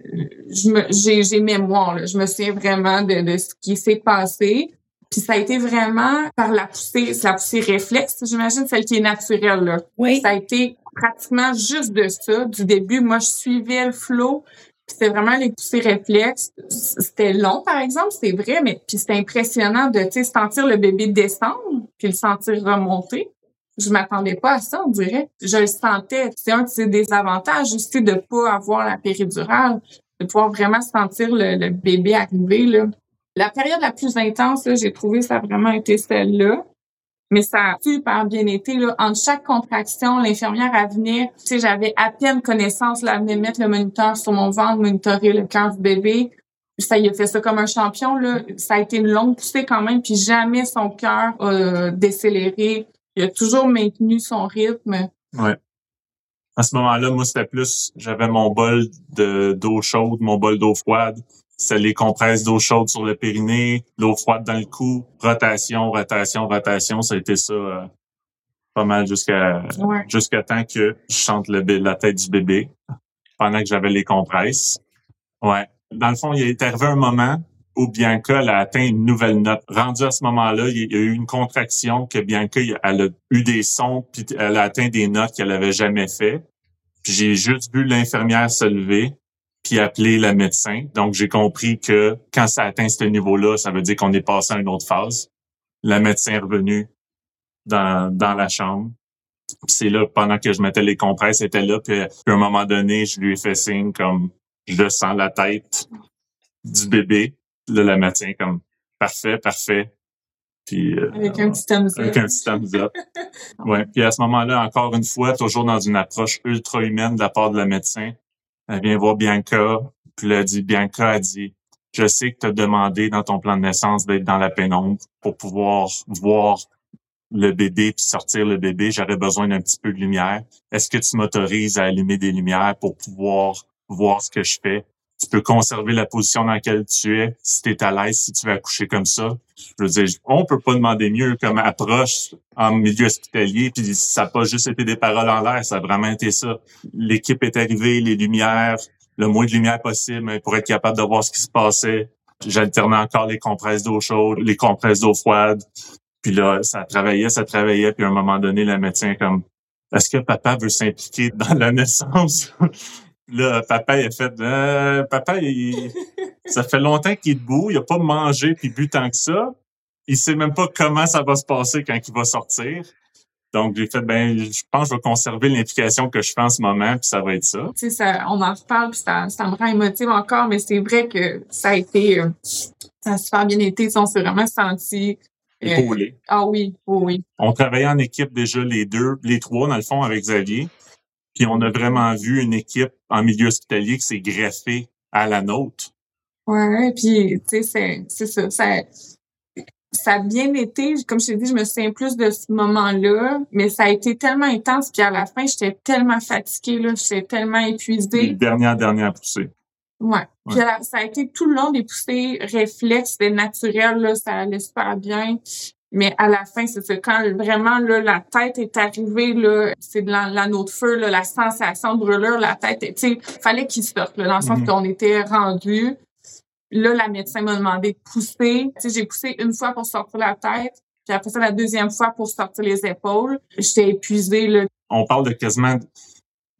je me, j'ai, j'ai mémoire. Là. Je me souviens vraiment de, de ce qui s'est passé. Puis ça a été vraiment par la poussée, c'est la poussée réflexe, j'imagine, celle qui est naturelle. Là. Oui. Ça a été pratiquement juste de ça. Du début, moi, je suivais le flow. C'était vraiment les poussées réflexes. C'était long, par exemple, c'est vrai, mais puis c'était impressionnant de sentir le bébé descendre puis le sentir remonter. Je m'attendais pas à ça, on dirait. Je le sentais. C'est un de ses désavantages aussi de pas avoir la péridurale, de pouvoir vraiment sentir le, bébé arriver. Là. La période la plus intense, j'ai trouvé ça a vraiment été celle-là. Mais ça a super bien été. Là. Entre chaque contraction, l'infirmière à venir, tu sais, j'avais à peine connaissance, là, de mettre le moniteur sur mon ventre, monitorer le cœur du bébé. Ça y a fait ça comme un champion. Là. Ça a été une longue poussée quand même, puis jamais son cœur a décéléré. Il a toujours maintenu son rythme. Ouais. À ce moment-là, moi, c'était plus, j'avais mon bol de d'eau chaude, mon bol d'eau froide c'est les compresses d'eau chaude sur le périnée, l'eau froide dans le cou, rotation, rotation, rotation. Ça a été ça euh, pas mal jusqu'à jusqu'à temps que je chante le, la tête du bébé pendant que j'avais les compresses. Ouais. Dans le fond, il est arrivé un moment où Bianca elle a atteint une nouvelle note. Rendu à ce moment-là, il y a eu une contraction que Bianca elle a eu des sons puis elle a atteint des notes qu'elle avait jamais fait. Puis j'ai juste vu l'infirmière se lever puis appeler le médecin. Donc, j'ai compris que quand ça atteint ce niveau-là, ça veut dire qu'on est passé à une autre phase. Le médecin est revenu dans, dans la chambre. C'est là, pendant que je mettais les compresses, était là. Puis, à un moment donné, je lui ai fait signe comme je sens la tête du bébé. Là, le médecin comme parfait, parfait. Puis, euh, avec un petit thumbs up. Avec un petit thumbs up. ouais. Puis à ce moment-là, encore une fois, toujours dans une approche ultra humaine de la part de la médecin, elle vient voir Bianca, puis elle dit, Bianca a dit, je sais que tu as demandé dans ton plan de naissance d'être dans la pénombre pour pouvoir voir le bébé puis sortir le bébé. J'aurais besoin d'un petit peu de lumière. Est-ce que tu m'autorises à allumer des lumières pour pouvoir voir ce que je fais? Tu peux conserver la position dans laquelle tu es si tu es à l'aise, si tu veux accoucher comme ça. Je veux dire, on peut pas demander mieux comme approche en milieu hospitalier, puis ça n'a pas juste été des paroles en l'air, ça a vraiment été ça. L'équipe est arrivée, les lumières, le moins de lumière possible pour être capable de voir ce qui se passait. J'alternais encore les compresses d'eau chaude, les compresses d'eau froide. Puis là, ça travaillait, ça travaillait, puis à un moment donné, le médecin comme est-ce que papa veut s'impliquer dans la naissance? Là, papa, il a fait, euh, papa, il, ça fait longtemps qu'il est debout, il a pas mangé puis bu tant que ça. Il sait même pas comment ça va se passer quand il va sortir. Donc, j'ai fait, ben, je pense que je vais conserver l'implication que je fais en ce moment, puis ça va être ça. Tu sais, ça, on en reparle, puis ça, ça me rend émotive encore, mais c'est vrai que ça a été, euh, ça a super bien été. On s'est vraiment senti euh, Épaulé. Ah oui, oui, oui. On travaillait en équipe déjà les deux, les trois, dans le fond, avec Xavier. Puis on a vraiment vu une équipe en milieu hospitalier qui s'est greffée à la nôtre. Ouais, puis tu sais, c'est ça, ça, ça a bien été. Comme je t'ai dit, je me souviens plus de ce moment-là, mais ça a été tellement intense. Puis à la fin, j'étais tellement fatiguée là, j'étais tellement épuisée. Dernière dernière poussée. Ouais. Puis ça a été tout le long des poussées réflexes, c'était naturel là, ça allait super bien. Mais à la fin, c'est quand vraiment là, la tête est arrivée, là, c'est de l'anneau de feu, là, la sensation de brûlure, la tête, tu sais, fallait qu'il sorte, là, dans le sens mhm. qu'on était rendu. Là, la médecin m'a demandé de pousser. Tu sais, j'ai poussé une fois pour sortir la tête, puis après ça, la deuxième fois pour sortir les épaules. J'étais épuisée, là. On parle de quasiment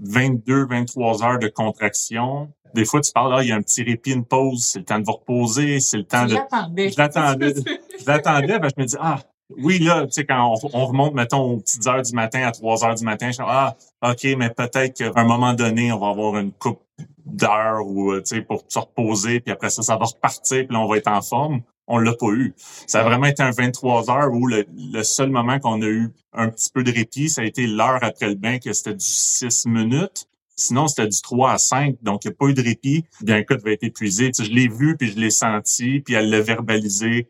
22, 23 heures de contraction. Des fois, tu parles, là, il y a un petit répit, une pause, c'est le temps de vous reposer, c'est le temps de... Je l'attendais. je l'attendais, ben, je me dis, ah, oui, là, tu sais, quand on, remonte, mettons, aux petites heures du matin, à 3 heures du matin, je dis, ah, OK, mais peut-être qu'à un moment donné, on va avoir une coupe d'heures ou, tu sais, pour se reposer, puis après ça, ça va repartir, puis là, on va être en forme. On l'a pas eu. Ça a vraiment été un 23 heures où le, le seul moment qu'on a eu un petit peu de répit, ça a été l'heure après le bain, que c'était du 6 minutes. Sinon, c'était du 3 à 5, donc il n'y a pas eu de répit. Bianca devait être épuisée. je l'ai vu, puis je l'ai senti, puis elle l'a verbalisé.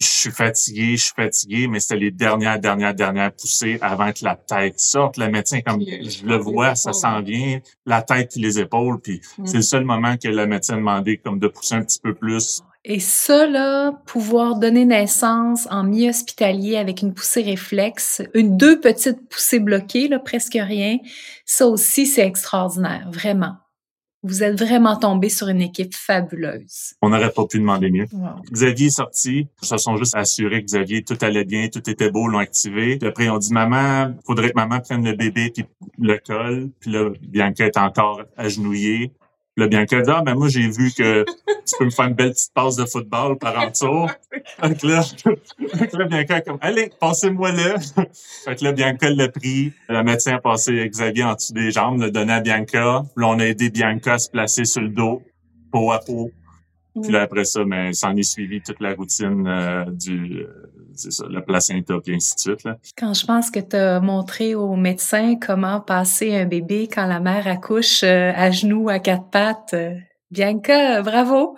Je suis fatigué, je suis fatigué, mais c'était les dernières, dernières, dernières poussées avant que la tête sorte. Le médecin, comme je le vois, ça s'en vient, la tête puis les épaules, puis c'est le seul moment que le médecin demandé comme de pousser un petit peu plus. Et ça, là, pouvoir donner naissance en mi-hospitalier avec une poussée réflexe, une, deux petites poussées bloquées, là, presque rien, ça aussi, c'est extraordinaire, vraiment. Vous êtes vraiment tombé sur une équipe fabuleuse. On n'aurait pas pu demander mieux. Xavier est sorti. Ils se sont juste assurés que Xavier, tout allait bien, tout était beau, l'ont activé. Puis après, on dit, maman, faudrait que maman prenne le bébé puis le colle. Puis là, Bianca est encore agenouillée. Le Bianca dit, ah, ben moi, j'ai vu que tu peux me faire une belle petite passe de football par en dessous. fait que là, fait que là, Bianca comme, allez, passez-moi là. fait que là, Bianca l'a pris. Le médecin a passé Xavier en dessous des jambes, l'a donné à Bianca. Là, on a aidé Bianca à se placer sur le dos, peau à peau. Puis là, après ça, mais ben, s'en est suivi toute la routine euh, du, euh, c'est ça, le placenta, puis ainsi de suite. Là. Quand je pense que tu as montré au médecin comment passer un bébé quand la mère accouche euh, à genoux, à quatre pattes, Bianca, bravo!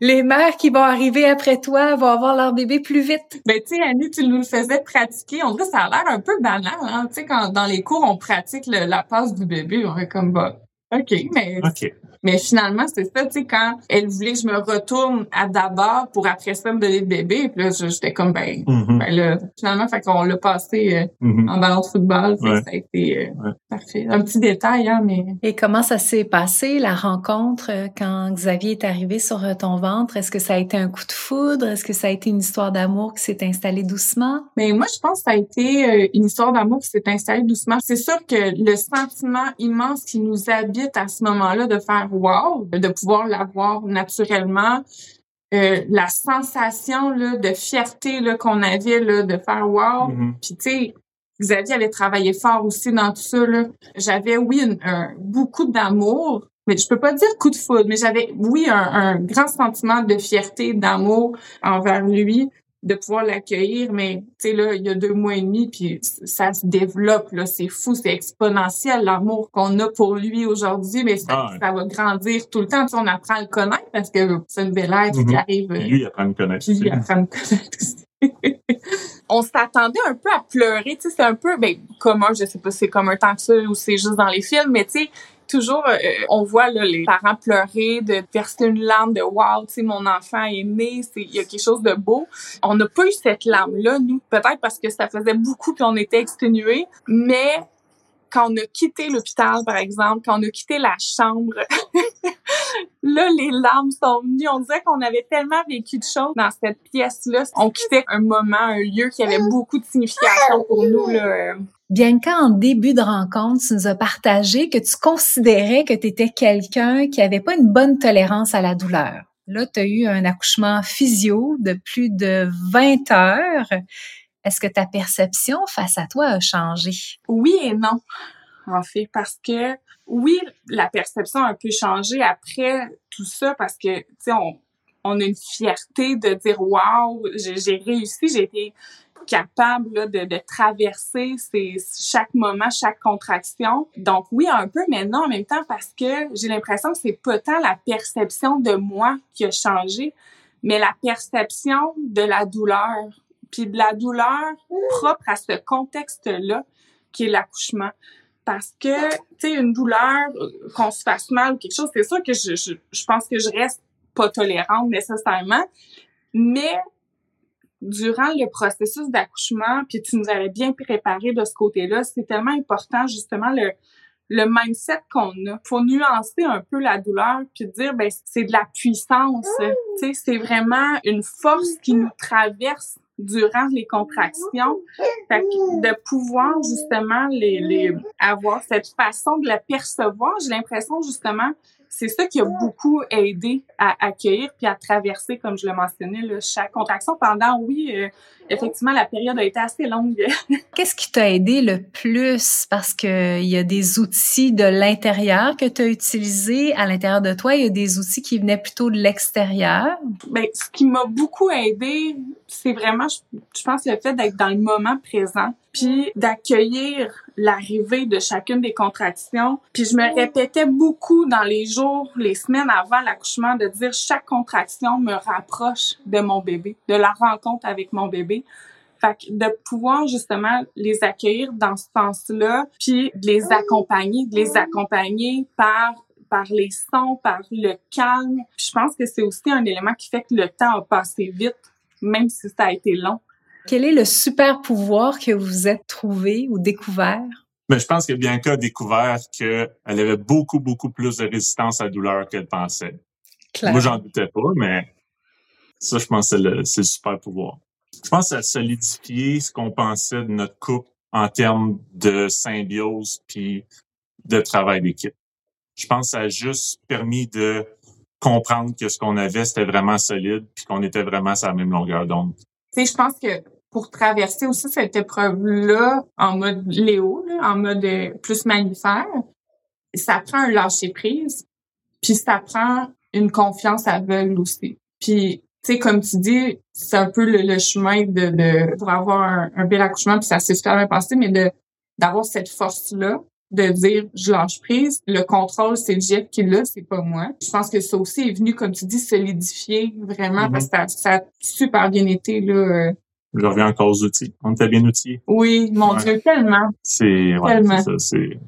Les mères qui vont arriver après toi vont avoir leur bébé plus vite. Ben, tu sais, Annie, tu nous le faisais pratiquer. On dirait ça a l'air un peu banal, hein? Tu sais, quand dans les cours, on pratique la passe du bébé, on est comme, bah, OK, mais OK. Mais finalement, c'est ça, tu sais, quand elle voulait que je me retourne à d'abord pour après ça me donner le bébé, puis là, j'étais comme, ben, Mhm. ben là, finalement, fait qu'on l'a passé euh, Mhm. en ballon de football, Ouais. ça a été euh, Ouais. parfait. Un petit détail, hein, mais... Et comment ça s'est passé, la rencontre, euh, quand Xavier est arrivé sur euh, ton ventre? Est-ce que ça a été un coup de foudre? Est-ce que ça a été une histoire d'amour qui s'est installée doucement? Mais moi, je pense que ça a été euh, une histoire d'amour qui s'est installée doucement. C'est sûr que le sentiment immense qui nous habite à ce moment-là de faire wow, de pouvoir l'avoir naturellement, euh, la sensation là, de fierté là, qu'on avait là, de faire wow. Mhm. Puis tu sais, Xavier avait travaillé fort aussi dans tout ça. là. J'avais, oui, une- un- beaucoup d'amour, mais je peux pas dire coup de foudre, mais j'avais, oui, un, un grand sentiment de fierté, d'amour envers lui, de pouvoir l'accueillir. Mais tu sais, là, il y a deux mois et demi, puis ça se développe, là. C'est fou, c'est exponentiel, l'amour qu'on a pour lui aujourd'hui, mais ça, Ah ça va grandir tout le temps. On apprend à le connaître parce que c'est une belle être qui Mhm. arrive. euh, Puis lui, il apprend à me connaître. puis aussi. apprend à connaître on s'attendait un peu à pleurer, tu sais, c'est un peu, ben, commun, je sais pas si c'est comme un temps que ça ou c'est juste dans les films, mais tu sais, toujours, euh, on voit là, les parents pleurer, de verser une larme de wow, tu sais, mon enfant est né, il y a quelque chose de beau. On n'a pas eu cette larme-là, nous, peut-être parce que ça faisait beaucoup puis on était exténués, mais quand on a quitté l'hôpital, par exemple, quand on a quitté la chambre, là, les larmes sont venues. On dirait qu'on avait tellement vécu de choses dans cette pièce-là. On quittait un moment, un lieu qui avait beaucoup de signification pour nous. Là. Bianca, en début de rencontre, tu nous as partagé que tu considérais que tu étais quelqu'un qui avait pas une bonne tolérance à la douleur. Là, tu as eu un accouchement physio de plus de 20 heures. Est-ce que ta perception face à toi a changé? Oui et non, en fait, parce que oui, la perception a un peu changé après tout ça parce que, tu sais, on, a une fierté de dire j'ai j'ai réussi, j'ai été capable là, de, de traverser ces, chaque moment, chaque contraction. Donc oui, un peu, mais non en même temps parce que j'ai l'impression que c'est pas tant la perception de moi qui a changé, mais la perception de la douleur, puis de la douleur propre à ce contexte-là qui est l'accouchement. Parce que, tu sais, une douleur, euh, qu'on se fasse mal ou quelque chose, c'est sûr que je, je, je pense que je reste pas tolérante nécessairement, mais durant le processus d'accouchement, puis tu nous avais bien préparé de ce côté-là, c'est tellement important justement le le mindset qu'on a. Faut nuancer un peu la douleur puis dire ben c'est de la puissance, tu sais, c'est vraiment une force qui nous traverse durant les contractions. Fait que de pouvoir justement les, les avoir cette façon de la percevoir, j'ai l'impression justement c'est ça qui a beaucoup aidé à accueillir puis à traverser, comme je le mentionnais, là, chaque contraction pendant, oui, euh, effectivement, la période a été assez longue. Qu'est-ce qui t'a aidé le plus? Parce que il y a des outils de l'intérieur que tu as utilisés à l'intérieur de toi. Il y a des outils qui venaient plutôt de l'extérieur. ben, ce qui m'a beaucoup aidé, c'est vraiment, je, je pense, le fait d'être dans le moment présent, puis d'accueillir l'arrivée de chacune des contractions. Puis je me répétais beaucoup dans les jours, les semaines avant l'accouchement, de dire chaque contraction me rapproche de mon bébé, de la rencontre avec mon bébé. Fait que de pouvoir justement les accueillir dans ce sens-là, puis de les accompagner, de les accompagner par par les sons, par le calme. Puis je pense que c'est aussi un élément qui fait que le temps a passé vite, même si ça a été long. Quel est le super pouvoir que vous êtes trouvé ou découvert? Mais je pense que Bianca a découvert qu'elle avait beaucoup, beaucoup plus de résistance à la douleur qu'elle pensait. Claire. Moi, j'en doutais pas, mais ça, je pense que c'est le, c'est le super pouvoir. Je pense que ça a solidifié ce qu'on pensait de notre couple en termes de symbiose puis de travail d'équipe. Je pense que ça a juste permis de comprendre que ce qu'on avait, c'était vraiment solide, puis qu'on était vraiment sur la même longueur d'onde. Tu sais, je pense que pour traverser aussi cette épreuve-là en mode Léo, en mode euh, plus mammifère, ça prend un lâcher-prise, puis ça prend une confiance aveugle aussi. Puis, tu sais, comme tu dis, c'est un peu le, chemin de, de, pour avoir un, un bel accouchement, puis ça s'est super bien passé, mais de d'avoir cette force-là, de dire je lâche prise. Le contrôle, c'est Jeff qui l'a, c'est pas moi. Je pense que ça aussi est venu, comme tu dis, solidifier vraiment Mhm. parce que ça, ça a super bien été là. euh. Je reviens encore aux outils. On était bien outillés. Oui, mon Ouais. Dieu, tellement. C'est, ouais, Tellement. c'est ça, c'est,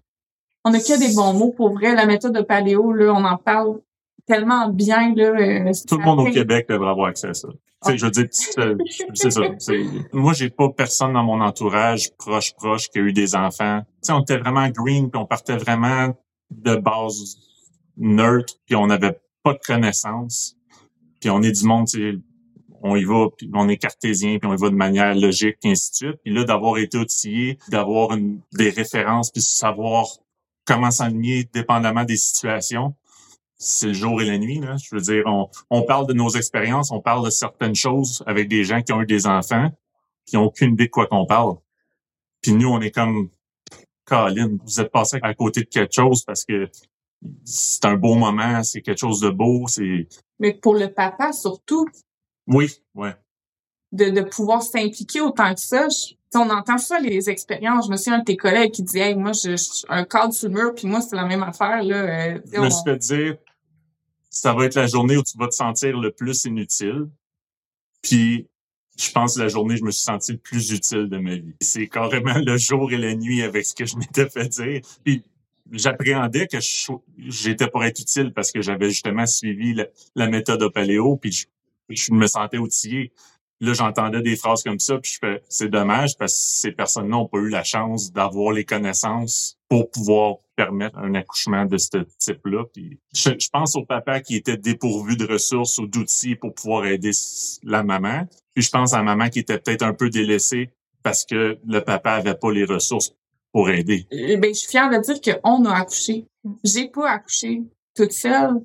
On a que des bons mots pour vrai. La méthode de paléo, là, on en parle tellement bien là. euh, tout le monde au Québec devrait avoir accès à ça. Sais, je veux dire, c'est ça. Moi, j'ai pas personne dans mon entourage proche proche qui a eu des enfants. Tu sais, on était vraiment green, puis on partait vraiment de base neutre, puis on n'avait pas de connaissances. Puis on est du monde, tu sais, on y va, puis on est cartésien, puis on y va de manière logique, et ainsi de suite. Puis là, d'avoir été outillé, d'avoir des références, puis savoir comment s'enligner dépendamment des situations, c'est le jour et la nuit. Là. Je veux dire, on, on parle de nos expériences, on parle de certaines choses avec des gens qui ont eu des enfants, qui n'ont aucune idée de quoi qu'on parle. Puis nous, on est comme, Colin, vous êtes passé à côté de quelque chose parce que c'est un beau moment, c'est quelque chose de beau, c'est... Mais pour le papa, surtout, Oui, ouais. de, de pouvoir s'impliquer autant que ça. Je- on entend ça, les expériences. Je me souviens un de tes collègues qui disait, hey, moi, je, je- un cadre sur le mur, puis moi, c'est la même affaire, là. Euh, Je me suis fait dire, ça va être la journée où tu vas te sentir le plus inutile. Puis, je pense la journée où je me suis senti le plus utile de ma vie. C'est carrément le jour et la nuit avec ce que je m'étais fait dire. Puis, j'appréhendais que j'étais pour être utile parce que j'avais justement suivi la, méthode Opaléo, puis je, je me sentais outillé. Là, j'entendais des phrases comme ça, puis je fais, c'est dommage parce que ces personnes-là n'ont pas eu la chance d'avoir les connaissances pour pouvoir permettre un accouchement de ce type-là. Puis je, je pense au papa qui était dépourvu de ressources ou d'outils pour pouvoir aider la maman. Puis je pense à la maman qui était peut-être un peu délaissée parce que le papa avait pas les ressources pour aider. Eh ben, je suis fière de dire qu'on a accouché. J'ai pas accouché toute seule.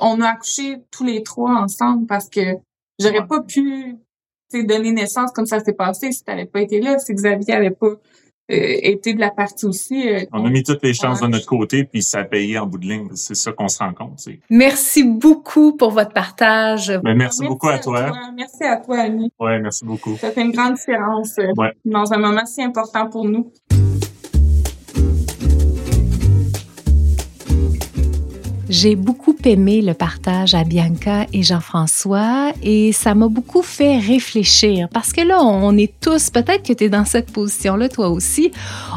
On a accouché tous les trois ensemble parce que j'aurais Ouais. pas pu donner naissance comme ça s'est passé si t'avais pas été là, si Xavier avait pas euh, été de la partie aussi. euh, On a mis toutes les chances Ouais. de notre côté, puis ça a payé en bout de ligne. C'est ça qu'on se rend compte. Merci beaucoup pour votre partage. Mais merci, beaucoup à toi. Merci à toi, Annie. Ouais, merci beaucoup. Ça fait une grande différence euh, Ouais. dans un moment si important pour nous. J'ai beaucoup aimé le partage à Bianca et Jean-François et ça m'a beaucoup fait réfléchir parce que là, on est tous, peut-être que tu es dans cette position-là toi aussi,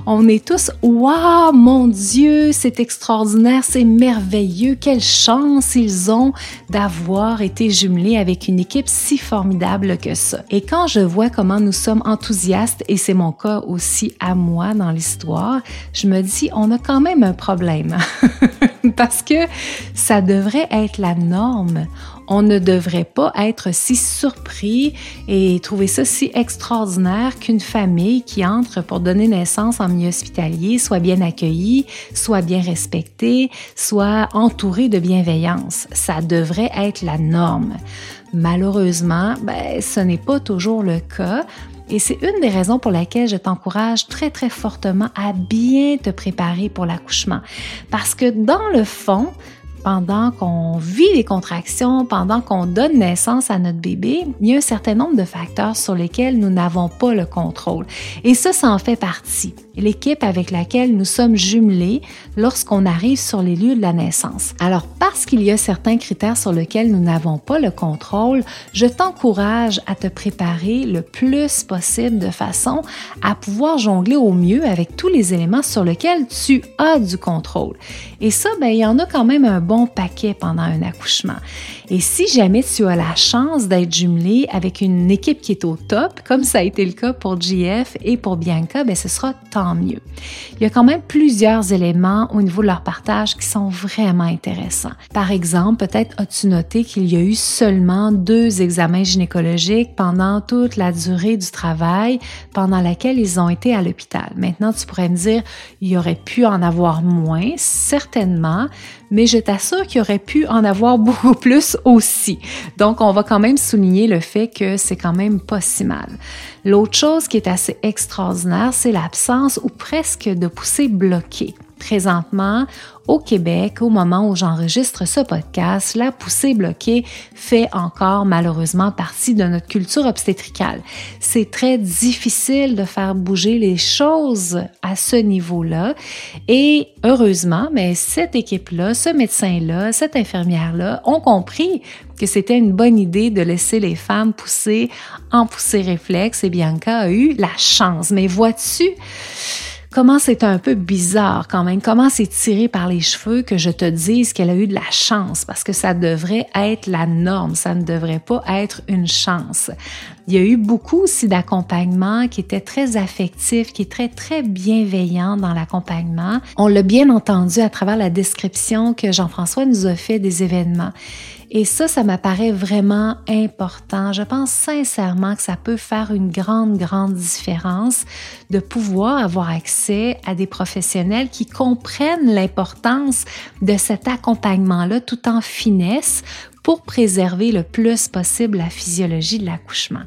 on est tous, waouh, mon Dieu, c'est extraordinaire, c'est merveilleux, quelle chance ils ont d'avoir été jumelés avec une équipe si formidable que ça. Et quand je vois comment nous sommes enthousiastes, et c'est mon cas aussi à moi dans l'histoire, je me dis, on a quand même un problème. Parce que ça devrait être la norme. On ne devrait pas être si surpris et trouver ça si extraordinaire qu'une famille qui entre pour donner naissance en milieu hospitalier soit bien accueillie, soit bien respectée, soit entourée de bienveillance. Ça devrait être la norme. Malheureusement, ben, ce n'est pas toujours le cas. Et c'est une des raisons pour laquelle je t'encourage très très fortement à bien te préparer pour l'accouchement. Parce que dans le fond, pendant qu'on vit les contractions, pendant qu'on donne naissance à notre bébé, il y a un certain nombre de facteurs sur lesquels nous n'avons pas le contrôle. Et ça, ça en fait partie. L'équipe avec laquelle nous sommes jumelés lorsqu'on arrive sur les lieux de la naissance. Alors, parce qu'il y a certains critères sur lesquels nous n'avons pas le contrôle, je t'encourage à te préparer le plus possible de façon à pouvoir jongler au mieux avec tous les éléments sur lesquels tu as du contrôle. Et ça, ben, il y en a quand même un bon paquet pendant un accouchement. Et si jamais tu as la chance d'être jumelé avec une équipe qui est au top, comme ça a été le cas pour JF et pour Bianca, ben ce sera tant mieux. Il y a quand même plusieurs éléments au niveau de leur partage qui sont vraiment intéressants. Par exemple, peut-être as-tu noté qu'il y a eu seulement deux examens gynécologiques pendant toute la durée du travail pendant laquelle ils ont été à l'hôpital. Maintenant, tu pourrais me dire, il y aurait pu en avoir moins, certainement, mais je t'assure qu'il aurait pu en avoir beaucoup plus aussi. Donc, on va quand même souligner le fait que c'est quand même pas si mal. L'autre chose qui est assez extraordinaire, c'est l'absence ou presque de poussée bloquée. Présentement, au Québec, au moment où j'enregistre ce podcast, la poussée bloquée fait encore malheureusement partie de notre culture obstétricale. C'est très difficile de faire bouger les choses à ce niveau-là et heureusement, mais cette équipe-là, ce médecin-là, cette infirmière-là ont compris que c'était une bonne idée de laisser les femmes pousser en poussée réflexe et Bianca a eu la chance. Mais vois-tu, comment c'est un peu bizarre quand même, comment c'est tiré par les cheveux que je te dise qu'elle a eu de la chance, parce que ça devrait être la norme, ça ne devrait pas être une chance. Il y a eu beaucoup aussi d'accompagnement qui était très affectif, qui est très, très bienveillant dans l'accompagnement. On l'a bien entendu à travers la description que Jean-François nous a fait des événements. Et ça, ça m'apparaît vraiment important. Je pense sincèrement que ça peut faire une grande, grande différence de pouvoir avoir accès à des professionnels qui comprennent l'importance de cet accompagnement-là tout en finesse pour préserver le plus possible la physiologie de l'accouchement.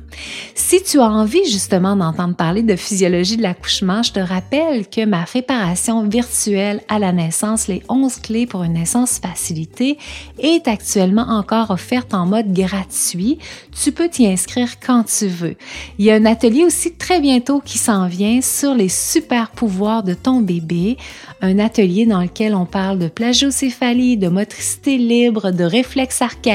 Si tu as envie justement d'entendre parler de physiologie de l'accouchement, je te rappelle que ma préparation virtuelle à la naissance, les 11 clés pour une naissance facilitée, est actuellement encore offerte en mode gratuit. Tu peux t'y inscrire quand tu veux. Il y a un atelier aussi très bientôt qui s'en vient sur les super pouvoirs de ton bébé, un atelier dans lequel on parle de plagiocéphalie, de motricité libre, de réflexe archaïque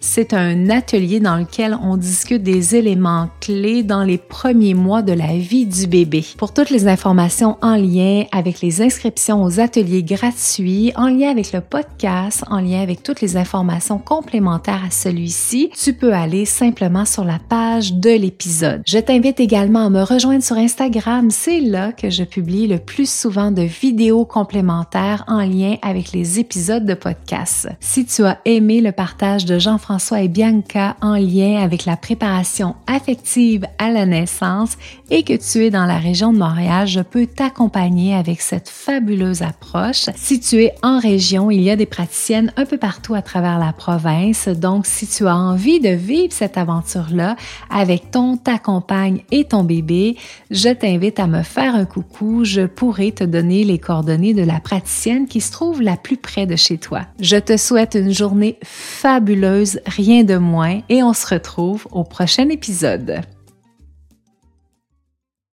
c'est un atelier dans lequel on discute des éléments clés dans les premiers mois de la vie du bébé. Pour toutes les informations en lien avec les inscriptions aux ateliers gratuits, en lien avec le podcast, en lien avec toutes les informations complémentaires à celui-ci, tu peux aller simplement sur la page de l'épisode. Je t'invite également à me rejoindre sur Instagram. C'est là que je publie le plus souvent de vidéos complémentaires en lien avec les épisodes de podcast. Si tu as aimé le partage de Jean-François et Bianca en lien avec la préparation affective à la naissance et que tu es dans la région de Montréal, je peux t'accompagner avec cette fabuleuse approche. Si tu es en région, il y a des praticiennes un peu partout à travers la province. Donc, si tu as envie de vivre cette aventure-là avec ton, ta compagne et ton bébé, je t'invite à me faire un coucou. Je pourrai te donner les coordonnées de la praticienne qui se trouve la plus près de chez toi. Je te souhaite une journée fabuleuse fabuleuse, rien de moins, et on se retrouve au prochain épisode.